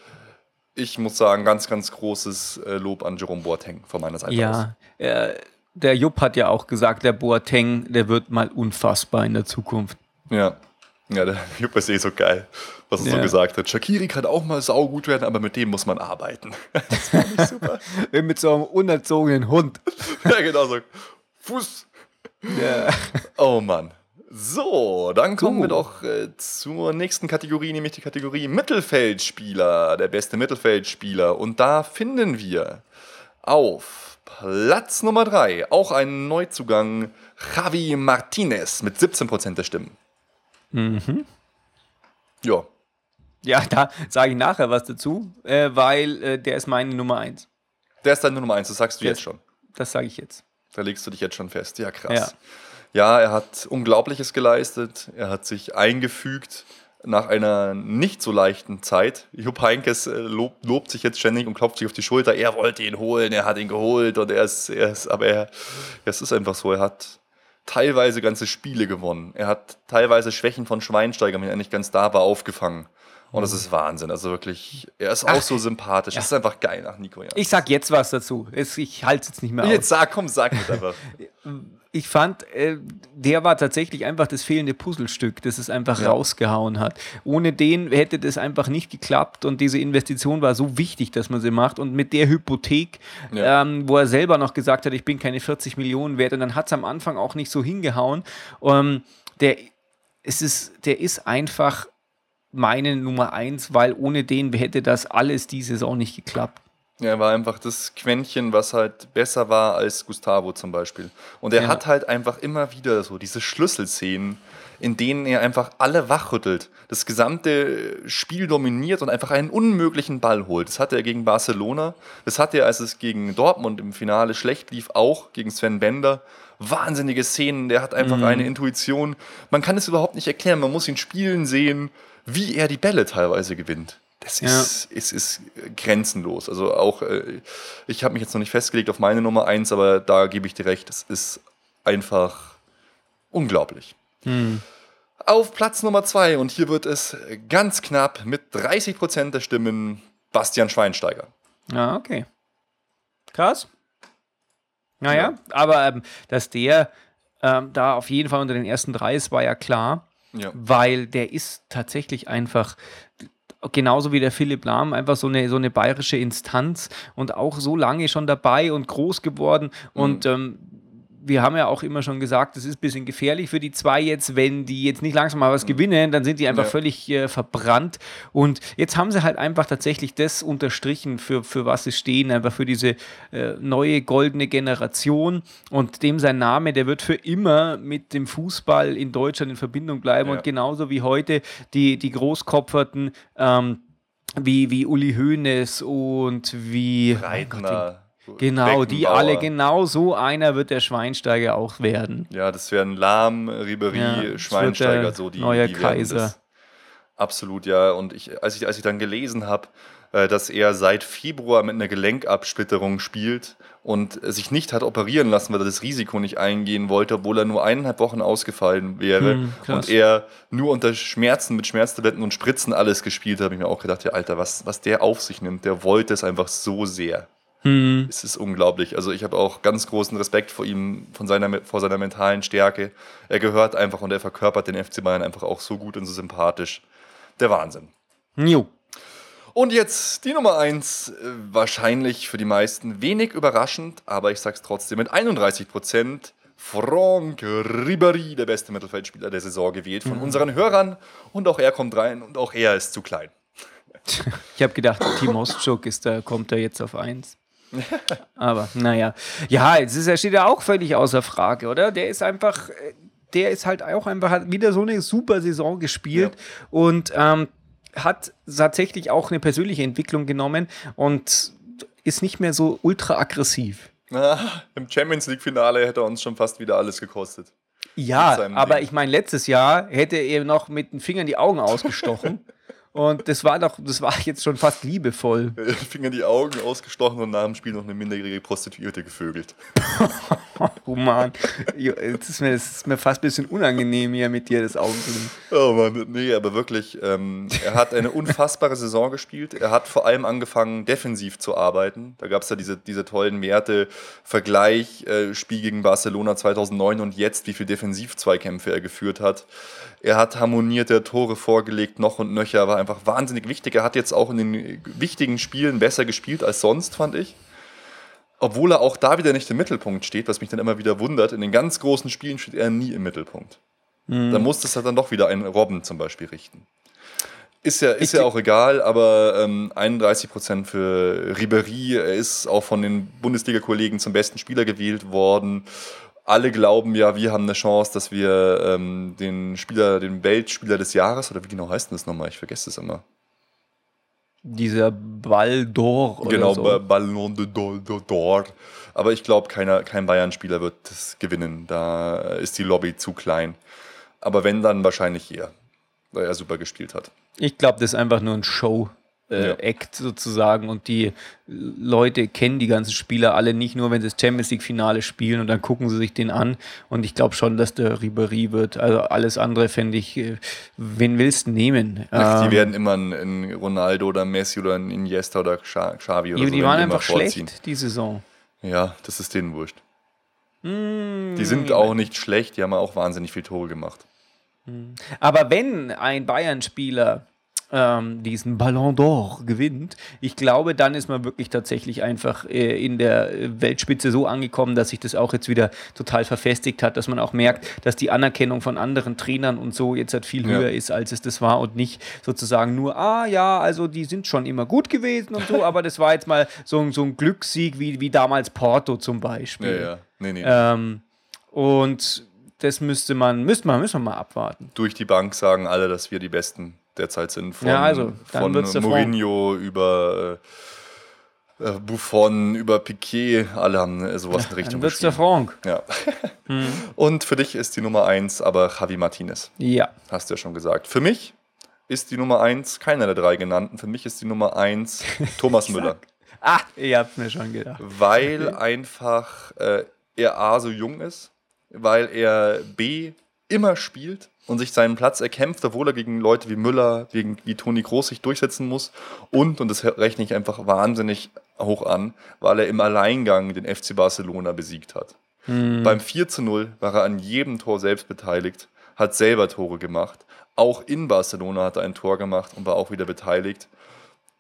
Ich muss sagen, ganz, ganz großes äh, Lob an Jerome Boateng von meiner Seite ja, aus. Ja, äh, der Jupp hat ja auch gesagt, der Boateng, der wird mal unfassbar in der Zukunft. Ja, ja, der Jupp ist eh so geil, was er ja. so gesagt hat. Shakiri kann auch mal saugut werden, aber mit dem muss man arbeiten. Das finde ich super. mit so einem unerzogenen Hund. ja, genau so. Fuß. Ja. Oh Mann. So, dann kommen so. wir doch äh, zur nächsten Kategorie, nämlich die Kategorie Mittelfeldspieler, der beste Mittelfeldspieler. Und da finden wir auf Platz Nummer 3 auch einen Neuzugang, Javi Martinez mit 17% der Stimmen. Mhm. Ja. Ja, da sage ich nachher was dazu, äh, weil äh, der ist meine Nummer 1. Der ist deine Nummer 1, das sagst du der jetzt schon. Das sage ich jetzt. Da legst du dich jetzt schon fest. Ja, krass. Ja. ja, er hat Unglaubliches geleistet. Er hat sich eingefügt nach einer nicht so leichten Zeit. Jupp Heinkes äh, lob, lobt sich jetzt ständig und klopft sich auf die Schulter. Er wollte ihn holen, er hat ihn geholt und er ist, er ist aber er, es ist einfach so, er hat teilweise ganze Spiele gewonnen. Er hat teilweise Schwächen von Schweinsteiger, wenn er nicht ganz da war, aufgefangen. Und das mhm. ist Wahnsinn. Also wirklich, er ist Ach, auch so sympathisch. Ja. Das ist einfach geil nach Nico. Jans. Ich sag jetzt was dazu. Ich halte es jetzt nicht mehr aus. Jetzt sag, komm, sag mir einfach. ich fand, äh, der war tatsächlich einfach das fehlende Puzzlestück, das es einfach ja. rausgehauen hat. Ohne den hätte das einfach nicht geklappt und diese Investition war so wichtig, dass man sie macht. Und mit der Hypothek, ja. ähm, wo er selber noch gesagt hat, ich bin keine 40 Millionen wert, und dann hat es am Anfang auch nicht so hingehauen. Ähm, der, es ist, der ist einfach meine Nummer eins, weil ohne den hätte das alles diese Saison nicht geklappt. Er war einfach das Quäntchen, was halt besser war als Gustavo zum Beispiel. Und er ja. hat halt einfach immer wieder so diese Schlüsselszenen, in denen er einfach alle wachrüttelt, das gesamte Spiel dominiert und einfach einen unmöglichen Ball holt. Das hatte er gegen Barcelona, das hatte er, als es gegen Dortmund im Finale schlecht lief, auch gegen Sven Bender. Wahnsinnige Szenen, der hat einfach mhm. eine Intuition. Man kann es überhaupt nicht erklären, man muss ihn spielen sehen, wie er die Bälle teilweise gewinnt. Das ist, ja. ist, ist grenzenlos. Also auch, äh, ich habe mich jetzt noch nicht festgelegt auf meine Nummer 1, aber da gebe ich dir recht, es ist einfach unglaublich. Hm. Auf Platz Nummer 2, und hier wird es ganz knapp mit 30% der Stimmen Bastian Schweinsteiger. Ah, okay. Krass. Naja, ja. aber ähm, dass der ähm, da auf jeden Fall unter den ersten drei ist, war ja klar. Ja. Weil der ist tatsächlich einfach genauso wie der Philipp Lahm, einfach so eine, so eine bayerische Instanz und auch so lange schon dabei und groß geworden. Mhm. Und ähm, wir haben ja auch immer schon gesagt, es ist ein bisschen gefährlich für die zwei jetzt, wenn die jetzt nicht langsam mal was gewinnen, dann sind die einfach ja. völlig äh, verbrannt. Und jetzt haben sie halt einfach tatsächlich das unterstrichen, für, für was sie stehen, einfach für diese äh, neue goldene Generation. Und dem sein Name, der wird für immer mit dem Fußball in Deutschland in Verbindung bleiben. Ja. Und genauso wie heute die, die Großkopferten, ähm, wie, wie Uli Hoeneß und wie Reitner. Oh Genau, die alle, genau so einer wird der Schweinsteiger auch werden. Ja, das werden Lahm, Ribery, ja, Schweinsteiger, so die, neue die Kaiser. Absolut, ja. Und ich, als, ich, als ich dann gelesen habe, äh, dass er seit Februar mit einer Gelenkabsplitterung spielt und sich nicht hat operieren lassen, weil er das Risiko nicht eingehen wollte, obwohl er nur eineinhalb Wochen ausgefallen wäre hm, und er nur unter Schmerzen mit Schmerztabletten und Spritzen alles gespielt hat, habe ich mir auch gedacht, ja Alter, was, was der auf sich nimmt, der wollte es einfach so sehr. Hm. Es ist unglaublich. Also ich habe auch ganz großen Respekt vor ihm, von seiner, vor seiner mentalen Stärke. Er gehört einfach und er verkörpert den FC Bayern einfach auch so gut und so sympathisch. Der Wahnsinn. Jo. Und jetzt die Nummer 1, äh, wahrscheinlich für die meisten wenig überraschend, aber ich sag's trotzdem mit 31 Prozent. Franck Ribéry, der beste Mittelfeldspieler der Saison gewählt von mhm. unseren Hörern. Und auch er kommt rein und auch er ist zu klein. Ich habe gedacht, Tim Ostschuk ist da, kommt da jetzt auf 1. Aber naja. Ja, jetzt ist, er steht ja auch völlig außer Frage, oder? Der ist einfach, der ist halt auch einfach, hat wieder so eine super Saison gespielt ja. und ähm, hat tatsächlich auch eine persönliche Entwicklung genommen und ist nicht mehr so ultra aggressiv. Ah, Im Champions League-Finale hätte er uns schon fast wieder alles gekostet. Ja, aber Ding. ich meine, letztes Jahr hätte er noch mit den Fingern die Augen ausgestochen. Und das war doch, das war jetzt schon fast liebevoll. Finger die Augen ausgestochen und nach dem Spiel noch eine minderjährige Prostituierte gevögelt. oh Mann, jetzt ist mir, das ist mir fast ein bisschen unangenehm hier mit dir das Augen zu nehmen. Oh Mann, nee, aber wirklich, ähm, er hat eine unfassbare Saison gespielt. Er hat vor allem angefangen, defensiv zu arbeiten. Da gab es ja diese, diese tollen Werte, Vergleich, äh, Spiel gegen Barcelona 2009 und jetzt, wie viele Defensiv-Zweikämpfe er geführt hat. Er hat harmonierte Tore vorgelegt, noch und nöcher, war einfach wahnsinnig wichtig. Er hat jetzt auch in den wichtigen Spielen besser gespielt als sonst, fand ich. Obwohl er auch da wieder nicht im Mittelpunkt steht, was mich dann immer wieder wundert. In den ganz großen Spielen steht er nie im Mittelpunkt. Mhm. Da muss es halt dann doch wieder ein Robben zum Beispiel richten. Ist ja, ist ja auch egal, aber ähm, 31% für Ribery. Er ist auch von den Bundesliga-Kollegen zum besten Spieler gewählt worden alle glauben ja, wir haben eine Chance, dass wir ähm, den Spieler, den Weltspieler des Jahres, oder wie genau heißt denn das nochmal? Ich vergesse es immer. Dieser Ball d'Or. Genau, so. Ballon d'Or. Aber ich glaube, kein Bayern-Spieler wird das gewinnen. Da ist die Lobby zu klein. Aber wenn, dann wahrscheinlich er, weil er super gespielt hat. Ich glaube, das ist einfach nur ein Show äh, ja. Act sozusagen und die Leute kennen die ganzen Spieler alle nicht nur, wenn sie das Champions League Finale spielen und dann gucken sie sich den an und ich glaube schon, dass der Ribery wird. Also alles andere fände ich, äh, wen willst du nehmen? Ach, die ähm, werden immer ein, Ronaldo oder Messi oder ein Iniesta oder Xavi oder die, so. Die waren einfach schlecht die Saison. Ja, das ist denen wurscht. Mm, die sind auch nicht schlecht, die haben auch wahnsinnig viel Tore gemacht. Aber wenn ein Bayern-Spieler ähm, diesen Ballon d'Or gewinnt, ich glaube, dann ist man wirklich tatsächlich einfach äh, in der Weltspitze so angekommen, dass sich das auch jetzt wieder total verfestigt hat, dass man auch merkt, dass die Anerkennung von anderen Trainern und so jetzt halt viel höher ja. ist, als es das war und nicht sozusagen nur, ah ja, also die sind schon immer gut gewesen und so, aber das war jetzt mal so, so ein Glückssieg wie, wie damals Porto zum Beispiel. Ja, ja. Nee, nee. Ähm, und das müsste man, müsste man, müssen wir mal abwarten. Durch die Bank sagen alle, dass wir die Besten derzeit sind. Von, ja, also, von Mourinho über äh, äh, Buffon, über Piquet, alle haben äh, sowas in Richtung Dann wird's der Franck. Ja. Hm. Und für dich ist die Nummer 1 aber Javi Martinez. Ja. Hast du ja schon gesagt. Für mich ist die Nummer 1 keiner der drei genannten. Für mich ist die Nummer 1 Thomas Müller. Ah, ihr habt mir schon gedacht. Weil okay. einfach äh, er A so jung ist, weil er B immer spielt und sich seinen Platz erkämpft, obwohl er gegen Leute wie Müller, gegen, wie Toni Groß sich durchsetzen muss. Und, und das rechne ich einfach wahnsinnig hoch an, weil er im Alleingang den FC Barcelona besiegt hat. Mhm. Beim 4 zu 0 war er an jedem Tor selbst beteiligt, hat selber Tore gemacht. Auch in Barcelona hat er ein Tor gemacht und war auch wieder beteiligt.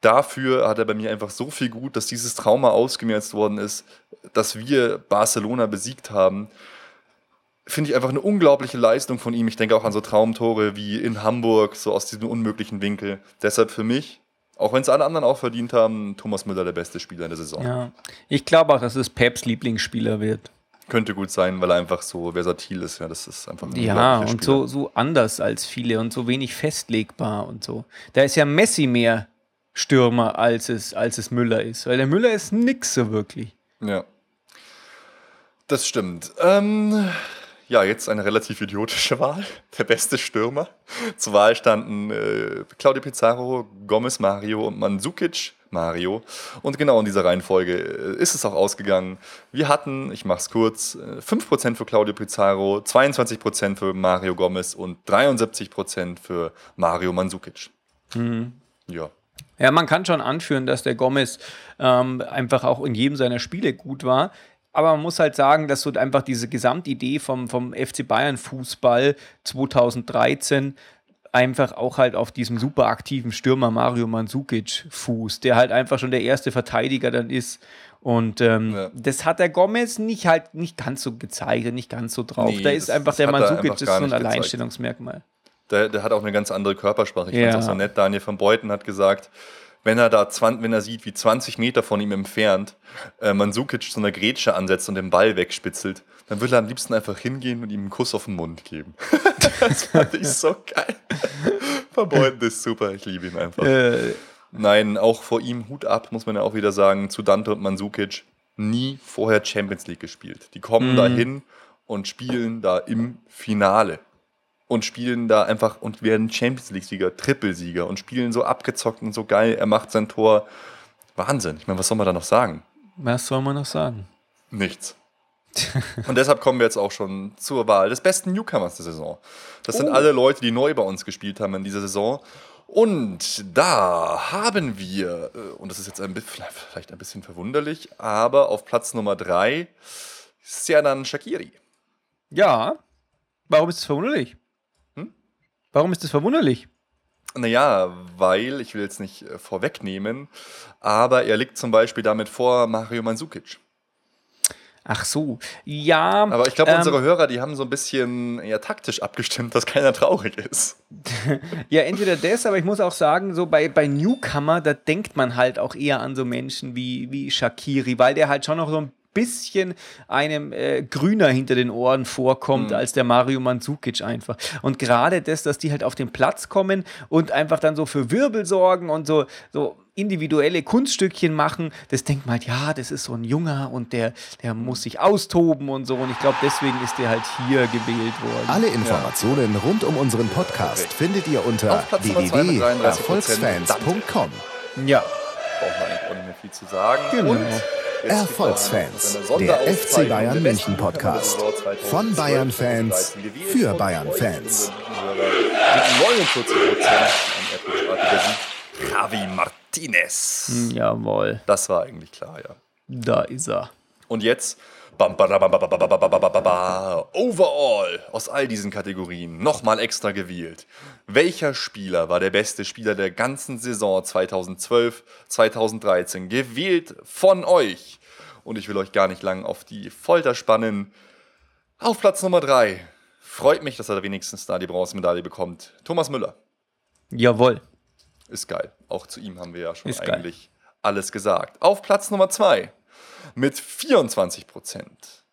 Dafür hat er bei mir einfach so viel gut, dass dieses Trauma ausgemerzt worden ist, dass wir Barcelona besiegt haben finde ich einfach eine unglaubliche Leistung von ihm. Ich denke auch an so Traumtore wie in Hamburg, so aus diesem unmöglichen Winkel. Deshalb für mich, auch wenn es alle anderen auch verdient haben, Thomas Müller der beste Spieler in der Saison. Ja, ich glaube auch, dass es Peps Lieblingsspieler wird. Könnte gut sein, weil er einfach so versatil ist. Ja, das ist einfach ein Ja, und so, so anders als viele und so wenig festlegbar und so. Da ist ja Messi mehr Stürmer, als es, als es Müller ist. Weil der Müller ist nix so wirklich. Ja. Das stimmt. Ähm, ja, jetzt eine relativ idiotische Wahl. Der beste Stürmer. Zur Wahl standen äh, Claudio Pizarro, Gomez Mario und Mandzukic Mario. Und genau in dieser Reihenfolge äh, ist es auch ausgegangen. Wir hatten, ich mach's kurz, 5% äh, für Claudio Pizarro, 22% für Mario Gomez und 73% für Mario Mandzukic. Mhm. Ja. Ja, man kann schon anführen, dass der Gomez ähm, einfach auch in jedem seiner Spiele gut war. Aber man muss halt sagen, dass so einfach diese Gesamtidee vom, vom FC Bayern Fußball 2013 einfach auch halt auf diesem super aktiven Stürmer Mario Mandzukic fußt, der halt einfach schon der erste Verteidiger dann ist. Und ähm, ja. das hat der Gomez nicht halt nicht ganz so gezeigt, nicht ganz so drauf. Nee, da ist das, einfach das der Mandzukic ist so ein Alleinstellungsmerkmal. Der, der, hat auch eine ganz andere Körpersprache. Ich ja. fand das so nett. Daniel von Beuten hat gesagt, wenn er da 20, wenn er sieht, wie 20 Meter von ihm entfernt äh, Mansukic so eine Grätsche ansetzt und den Ball wegspitzelt, dann würde er am liebsten einfach hingehen und ihm einen Kuss auf den Mund geben. das fand ich so geil. Verbeuten ist super, ich liebe ihn einfach. Äh. Nein, auch vor ihm Hut ab, muss man ja auch wieder sagen, zu Dante und Mansukic nie vorher Champions League gespielt. Die kommen mhm. dahin und spielen da im Finale. Und spielen da einfach und werden Champions League-Sieger, Trippelsieger und spielen so abgezockt und so geil. Er macht sein Tor. Wahnsinn. Ich meine, was soll man da noch sagen? Was soll man noch sagen? Nichts. und deshalb kommen wir jetzt auch schon zur Wahl des besten Newcomers der Saison. Das sind Oh. alle Leute, die neu bei uns gespielt haben in dieser Saison. Und da haben wir, äh, und das ist jetzt ein, vielleicht ein bisschen verwunderlich, aber auf Platz Nummer drei Serdan Shakiri. Ja. Warum ist das verwunderlich? Warum ist das verwunderlich? Naja, weil, ich will jetzt nicht äh, vorwegnehmen, aber er liegt zum Beispiel damit vor Mario Mandzukic. Ach so. Ja. Aber ich glaube, ähm, unsere Hörer, die haben so ein bisschen ja, taktisch abgestimmt, dass keiner traurig ist. Ja, entweder das, aber ich muss auch sagen, so bei, bei Newcomer, da denkt man halt auch eher an so Menschen wie, wie Shakiri, weil der halt schon noch so ein bisschen einem äh, grüner hinter den Ohren vorkommt als der Mario Mandzukic einfach. Und gerade das, dass die halt auf den Platz kommen und einfach dann so für Wirbel sorgen und so, so individuelle Kunststückchen machen, das denkt man halt, ja, das ist so ein Junger und der, der muss sich austoben und so. Und ich glaube, deswegen ist der halt hier gewählt worden. Alle Informationen rund um unseren Podcast findet ihr unter Auf Platz Nummer zwei mit 33%. www.erfolgsfans.com. Ja, Braucht man eigentlich auch nicht mehr viel zu sagen. Genau. Und Erfolgsfans, der FC Bayern München Podcast. Von Bayern Fans für Bayern Fans. 49 Prozent Javi Martinez. Hm, jawohl. Das war eigentlich klar, ja. Da ist er. Und jetzt Bam, ba, ba, ba, Overall aus all diesen Kategorien nochmal extra gewählt. Welcher Spieler war der beste Spieler der ganzen Saison 2012, 2013? Gewählt von euch. Und ich will euch gar nicht lang auf die Folter spannen. Auf Platz Nummer 3. Freut mich, dass er wenigstens da die Bronzemedaille bekommt. Thomas Müller. Jawohl. Ist geil. Auch zu ihm haben wir ja schon Ist eigentlich geil. alles gesagt. Auf Platz Nummer 2 mit 24 Prozent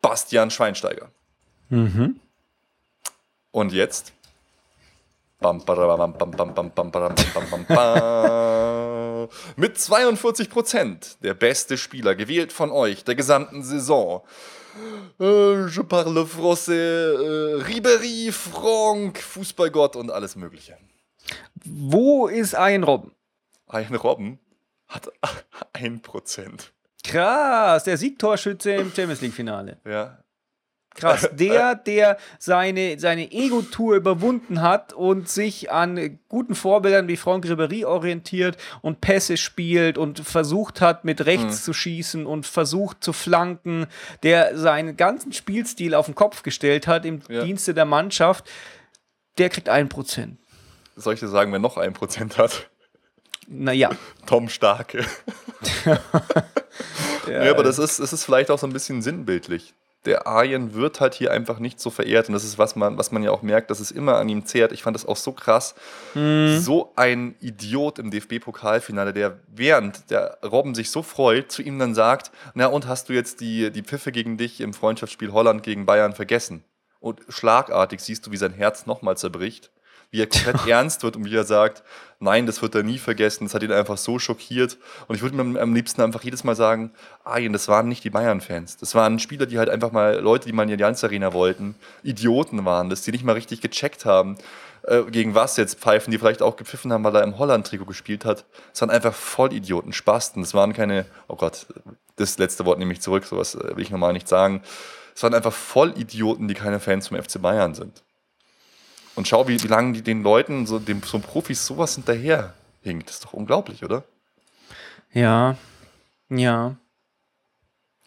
Bastian Schweinsteiger. Mhm. Und jetzt mit 42 Prozent der beste Spieler gewählt von euch der gesamten Saison. Äh, Je parle français, äh, Ribéry, Franck, Fußballgott und alles Mögliche. Wo ist ein Robben? Ein Robben hat 1%. Krass, der Siegtorschütze im Champions League-Finale. Ja. Krass, der, der seine, seine Ego-Tour überwunden hat und sich an guten Vorbildern wie Franck Ribéry orientiert und Pässe spielt und versucht hat, mit rechts zu schießen und versucht zu flanken, der seinen ganzen Spielstil auf den Kopf gestellt hat im Ja. Dienste der Mannschaft, der kriegt ein Prozent. Soll ich dir sagen, wer noch 1% hat? Naja. Tom Starke. Ja, Ja, aber das ist, das ist vielleicht auch so ein bisschen sinnbildlich. Der Arjen wird halt hier einfach nicht so verehrt und das ist, was man, was man ja auch merkt, dass es immer an ihm zehrt. Ich fand das auch so krass. So ein Idiot im DFB-Pokalfinale, der während der Robben sich so freut, zu ihm dann sagt, na und hast du jetzt die, die Pfiffe gegen dich im Freundschaftsspiel Holland gegen Bayern vergessen? Und schlagartig siehst du, wie sein Herz nochmal zerbricht, wie er komplett ernst wird und wie er sagt, nein, das wird er nie vergessen, das hat ihn einfach so schockiert. Und ich würde mir am liebsten einfach jedes Mal sagen, Arjen, das waren nicht die Bayern-Fans. Das waren Spieler, die halt einfach mal, Leute, die mal in die Allianz Arena wollten, Idioten waren das, die nicht mal richtig gecheckt haben, äh, gegen was jetzt pfeifen, die vielleicht auch gepfiffen haben, weil er im Holland-Trikot gespielt hat. Das waren einfach Vollidioten, Spasten. Das waren keine, oh Gott, das letzte Wort nehme ich zurück, sowas äh, will ich normal nicht sagen. Es waren einfach Vollidioten, die keine Fans vom FC Bayern sind. Und schau, wie, wie lange die den Leuten, so, dem, so Profis, sowas hinterher hinkt. Das ist doch unglaublich, oder? ja. Ja.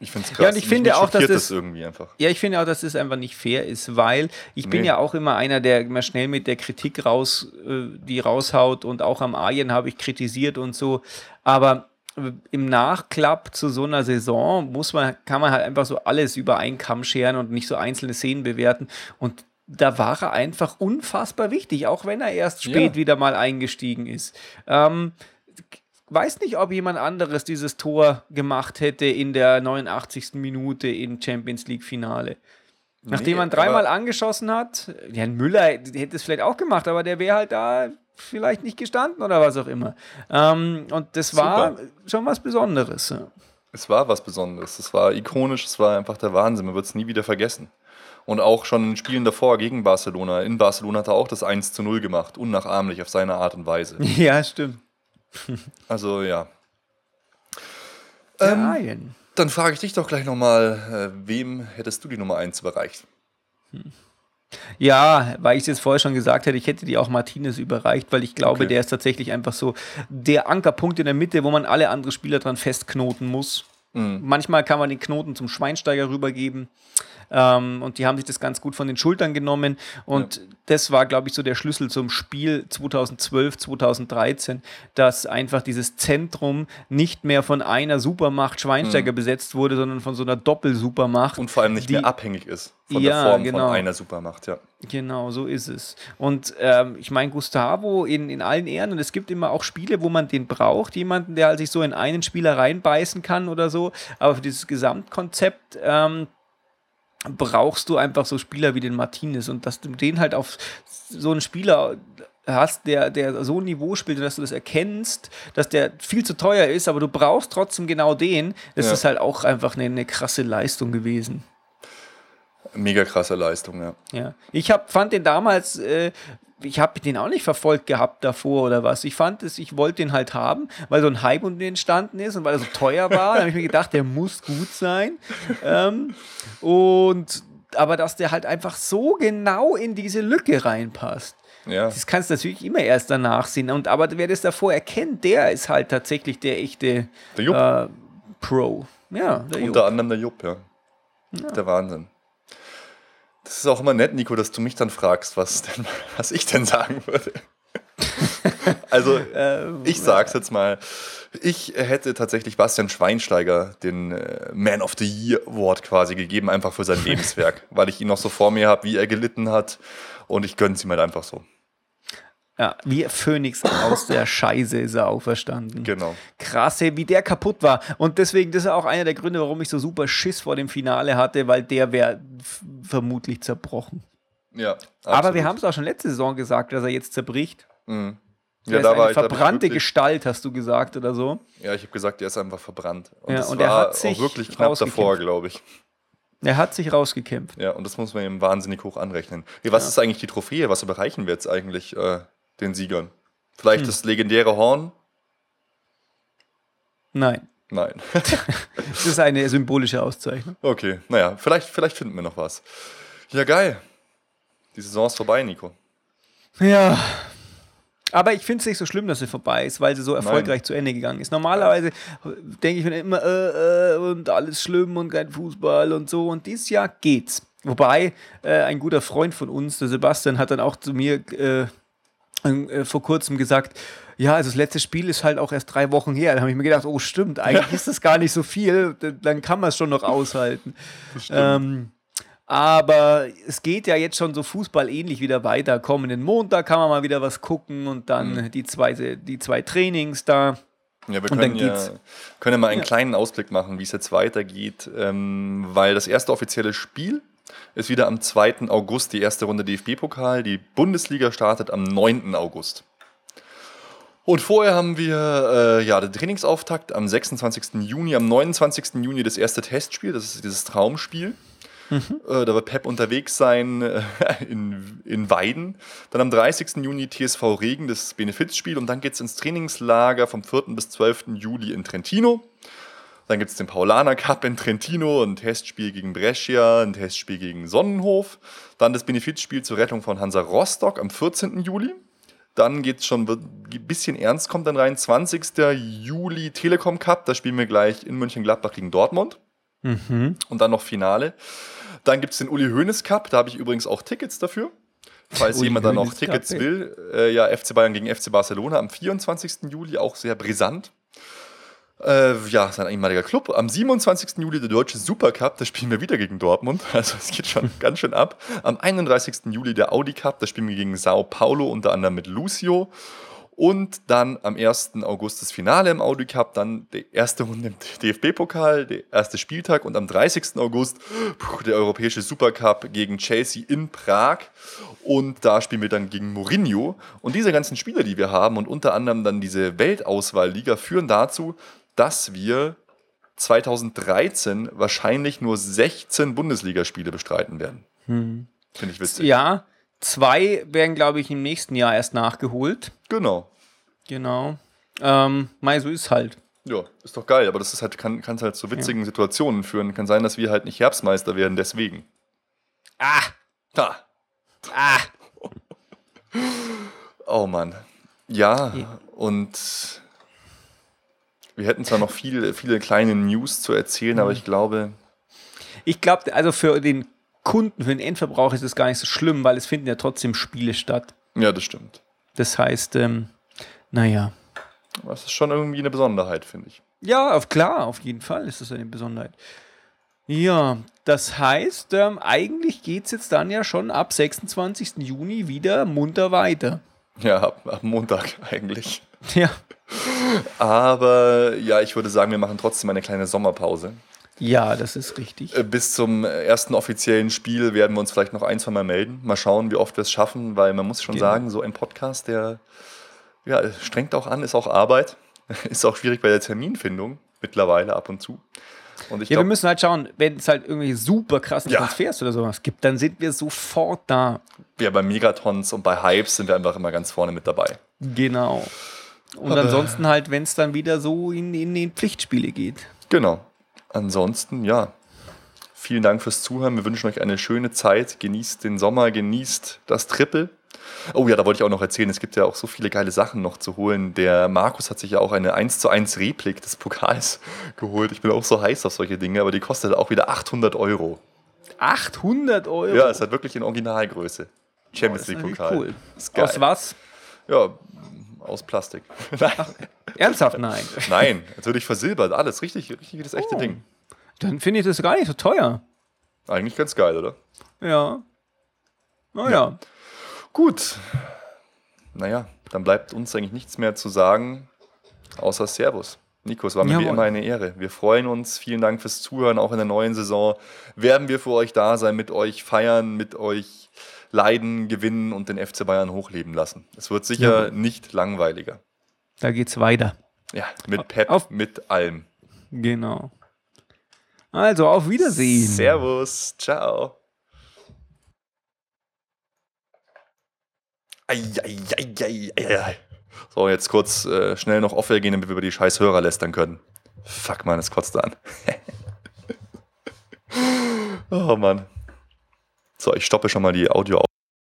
Ich finde es krass. Ja, und ich finde auch, dass das- irgendwie einfach. Ja, ich finde auch, dass das einfach nicht fair ist, weil ich bin Nee. ja auch immer einer, der immer schnell mit der Kritik raus, äh, die raushaut und auch am Arjen habe ich kritisiert und so. Aber äh, im Nachklapp zu so einer Saison muss man, kann man halt einfach so alles über einen Kamm scheren und nicht so einzelne Szenen bewerten. Und da war er einfach unfassbar wichtig, auch wenn er erst spät Ja. wieder mal eingestiegen ist. Ähm, weiß nicht, ob jemand anderes dieses Tor gemacht hätte in der 89. Minute im Champions League Finale. Nachdem Nee, man dreimal angeschossen hat, ja, Müller hätte es vielleicht auch gemacht, aber der wäre halt da vielleicht nicht gestanden oder was auch immer. Ähm, und das war Super. schon was Besonderes. Es war was Besonderes. Es war ikonisch, es war einfach der Wahnsinn. Man wird es nie wieder vergessen. Und auch schon in Spielen davor gegen Barcelona. In Barcelona hat er auch das 1 zu 0 gemacht, unnachahmlich auf seine Art und Weise. Ja, stimmt. Also ja. Ähm, dann frage ich dich doch gleich nochmal, äh, wem hättest du die Nummer 1 überreicht? Ja, weil ich es jetzt vorher schon gesagt hätte, ich hätte die auch Martinez überreicht, weil ich glaube, Okay. der ist tatsächlich einfach so der Ankerpunkt in der Mitte, wo man alle anderen Spieler dran festknoten muss. Mhm. Manchmal kann man den Knoten zum Schweinsteiger rübergeben. Ähm, und die haben sich das ganz gut von den Schultern genommen. Und das war, glaube ich, so der Schlüssel zum Spiel 2012, 2013, dass einfach dieses Zentrum nicht mehr von einer Supermacht Schweinsteiger besetzt wurde, sondern von so einer Doppelsupermacht. Und vor allem nicht die- mehr abhängig ist von Ja, der Form genau. von einer Supermacht, ja. Genau, so ist es. Und ähm, ich meine, Gustavo in, in allen Ehren, und es gibt immer auch Spiele, wo man den braucht, jemanden, der halt sich so in einen Spieler reinbeißen kann oder so. Aber für dieses Gesamtkonzept ähm, brauchst du einfach so Spieler wie den Martinez und dass du den halt auf so einen Spieler hast, der, der so ein Niveau spielt und dass du das erkennst, dass der viel zu teuer ist, aber du brauchst trotzdem genau den, das Ja. ist halt auch einfach eine, eine krasse Leistung gewesen. Mega krasse Leistung, ja. Ja, ich hab, fand den damals, äh, ich habe den auch nicht verfolgt gehabt davor oder was. Ich fand es, ich wollte den halt haben, weil so ein Hype um den entstanden ist und weil er so teuer war. da habe ich mir gedacht, der muss gut sein. ähm, und aber dass der halt einfach so genau in diese Lücke reinpasst. Ja, Das kannst du natürlich immer erst danach sehen. Und aber wer das davor erkennt, der ist halt tatsächlich der echte Der äh, Pro. Ja, der unter anderem der Jupp, ja. Der Wahnsinn. Das ist auch immer nett, Nico, dass du mich dann fragst, was, denn, was ich denn sagen würde. also, ich sag's jetzt mal. Ich hätte tatsächlich Bastian Schweinsteiger den äh, Man of the Year Award quasi gegeben, einfach für sein Lebenswerk, weil ich ihn noch so vor mir habe, wie er gelitten hat. Und ich gönn's ihm halt einfach so. Ja, wie Phönix aus der Scheiße ist er auferstanden. Genau. Krasse, wie der kaputt war. Und deswegen, das ist auch einer der Gründe, warum ich so super Schiss vor dem Finale hatte, weil der wäre vermutlich zerbrochen. Ja. Aber absolut. wir haben es auch schon letzte Saison gesagt, dass er jetzt zerbricht. Mhm. Er Ja, da eine war ich, glaub ich, verbrannte wirklich- Gestalt, hast du gesagt, oder so. Ja, ich habe gesagt, der ist einfach verbrannt. Und Ja, und er hat sich auch wirklich knapp davor, rausgekämpft. glaube ich. Er hat sich rausgekämpft. Ja, und das muss man ihm wahnsinnig hoch anrechnen. Ja, was ist eigentlich die Trophäe? Was überreichen wir jetzt eigentlich äh, den Siegern? Vielleicht Hm. das legendäre Horn? Nein, Nein. das ist eine symbolische Auszeichnung. okay, naja, vielleicht, vielleicht finden wir noch was. Ja, geil. Die Saison ist vorbei, Nico. Ja. Aber ich finde es nicht so schlimm, dass sie vorbei ist, weil sie so erfolgreich zu Ende gegangen ist. Normalerweise denke ich mir immer, äh, äh, und alles schlimm und kein Fußball und so. Und dieses Jahr geht's. Wobei, äh, ein guter Freund von uns, der Sebastian, hat dann auch zu mir äh, äh, vor kurzem gesagt, ja, also das letzte Spiel ist halt auch erst drei Wochen her. Da habe ich mir gedacht, oh stimmt, eigentlich ist das gar nicht so viel, dann kann man es schon noch aushalten. Ähm, aber es geht ja jetzt schon so fußballähnlich wieder weiter. Kommenden Montag kann man mal wieder was gucken und dann die, zwei, die zwei Trainings da. Ja, wir können ja, können ja mal einen Ja. kleinen Ausblick machen, wie es jetzt weitergeht, ähm, weil das erste offizielle Spiel ist wieder am 2. August, die erste Runde DFB-Pokal. Die Bundesliga startet am 9. August. Und vorher haben wir äh, ja, den Trainingsauftakt am 26. Juni, am 29. Juni das erste Testspiel, das ist dieses Traumspiel. Äh, da wird Pep unterwegs sein äh, in, in Weiden. Dann am 30. Juni TSV Regen, das Benefizspiel. Und dann geht es ins Trainingslager vom 4. bis 12. Juli in Trentino. Dann gibt es den Paulaner Cup in Trentino, ein Testspiel gegen Brescia, ein Testspiel gegen Sonnenhof. Dann das Benefizspiel zur Rettung von Hansa Rostock am 14. Juli. Dann geht es schon ein bisschen ernst, kommt dann rein. 20. Juli Telekom Cup, da spielen wir gleich in Mönchengladbach gegen Dortmund. Und dann noch Finale. Dann gibt es den Uli Hoeneß Cup, da habe ich übrigens auch Tickets dafür. Falls Uli jemand da noch Cup, Tickets will. Äh, ja, FC Bayern gegen FC Barcelona am 24. Juli, auch sehr brisant. Äh, ja, sein ehemaliger Club. Am 27. Juli der Deutsche Supercup, da spielen wir wieder gegen Dortmund. Also es geht schon ganz schön ab. Am 31. Juli der Audi Cup, da spielen wir gegen Sao Paulo, unter anderem mit Lucio. Und dann am 1. August das Finale im Audi Cup, dann die erste Runde im DFB-Pokal, der erste Spieltag und am 30. August puh, der Europäische Supercup gegen Chelsea in Prag. Und da spielen wir dann gegen Mourinho. Und diese ganzen Spieler, die wir haben und unter anderem dann diese Weltauswahlliga führen dazu, dass wir 2013 wahrscheinlich nur 16 Bundesligaspiele bestreiten werden. Finde ich witzig. Ja, zwei werden, glaube ich, im nächsten Jahr erst nachgeholt. Genau. Genau. Ähm, Mai, so ist halt. Ja, ist doch geil, aber das ist halt, kann es halt zu witzigen Situationen führen. Kann sein, dass wir halt nicht Herbstmeister werden, deswegen. Ah! Da. Ah! Oh Mann. Ja, und wir hätten zwar noch viele, viele kleine News zu erzählen, aber ich glaube, Ich glaube, also für den Kunden, für den Endverbraucher ist es gar nicht so schlimm, weil es finden ja trotzdem Spiele statt. ja, das stimmt. Das heißt, ähm, naja. Das ist schon irgendwie eine Besonderheit, finde ich. Ja, auf, klar, auf jeden Fall ist das eine Besonderheit. Ja, das heißt, ähm, eigentlich geht es jetzt dann ja schon ab 26. Juni wieder munter weiter. Ja, ab, ab Montag eigentlich. Ja. Aber ja, ich würde sagen, wir machen trotzdem eine kleine Sommerpause. Ja, das ist richtig. Äh, Bis zum ersten offiziellen Spiel werden wir uns vielleicht noch ein, zwei Mal melden. Mal schauen, wie oft wir es schaffen, weil man muss schon Genau. sagen, so ein Podcast, der ja, strengt auch an, ist auch Arbeit. Ist auch schwierig bei der Terminfindung mittlerweile ab und zu. Und ich Ja, wir glaube, müssen halt schauen, wenn es halt irgendwie super krassen Ja. Transfers oder sowas gibt, dann sind wir sofort da. ja, bei Megatons und bei Hypes sind wir einfach immer ganz vorne mit dabei. Genau. Und ansonsten halt, wenn es dann wieder so in, in die Pflichtspiele geht. Genau. Ansonsten, ja. Vielen Dank fürs Zuhören. Wir wünschen euch eine schöne Zeit. Genießt den Sommer, genießt das Triple. Oh ja, da wollte ich auch noch erzählen, es gibt ja auch so viele geile Sachen noch zu holen. Der Markus hat sich ja auch eine 1 zu 1 Replik des Pokals geholt. Ich bin auch so heiß auf solche Dinge, aber die kostet auch wieder 800 Euro. 800 Euro. Ja, es hat wirklich in Originalgröße. Champions ist League Pokal. cool. Aus was? Ja, aus Plastik. Nein, Ernsthaft nein. Nein, natürlich versilbert, alles. Richtig, richtig das echte Oh. Ding. Dann finde ich das gar nicht so teuer. Eigentlich ganz geil, oder? Ja. Naja. Gut. Naja, dann bleibt uns eigentlich nichts mehr zu sagen, außer Servus. Nico, es war mir wie Jawohl. immer eine Ehre. Wir freuen uns. Vielen Dank fürs Zuhören. Auch in der neuen Saison werden wir für euch da sein, mit euch feiern, mit euch leiden, gewinnen und den FC Bayern hochleben lassen. Es wird sicher Jawohl. nicht langweiliger. Da geht's weiter. Ja, mit Pep, Auf- mit allem. Genau. Also, auf Wiedersehen. Servus. Ciao. Ei. So, jetzt kurz äh, schnell noch off gehen, damit wir über die scheiß Hörer lästern können. Fuck, man, es kotzt an. oh Mann. So, ich stoppe schon mal die Audio auf.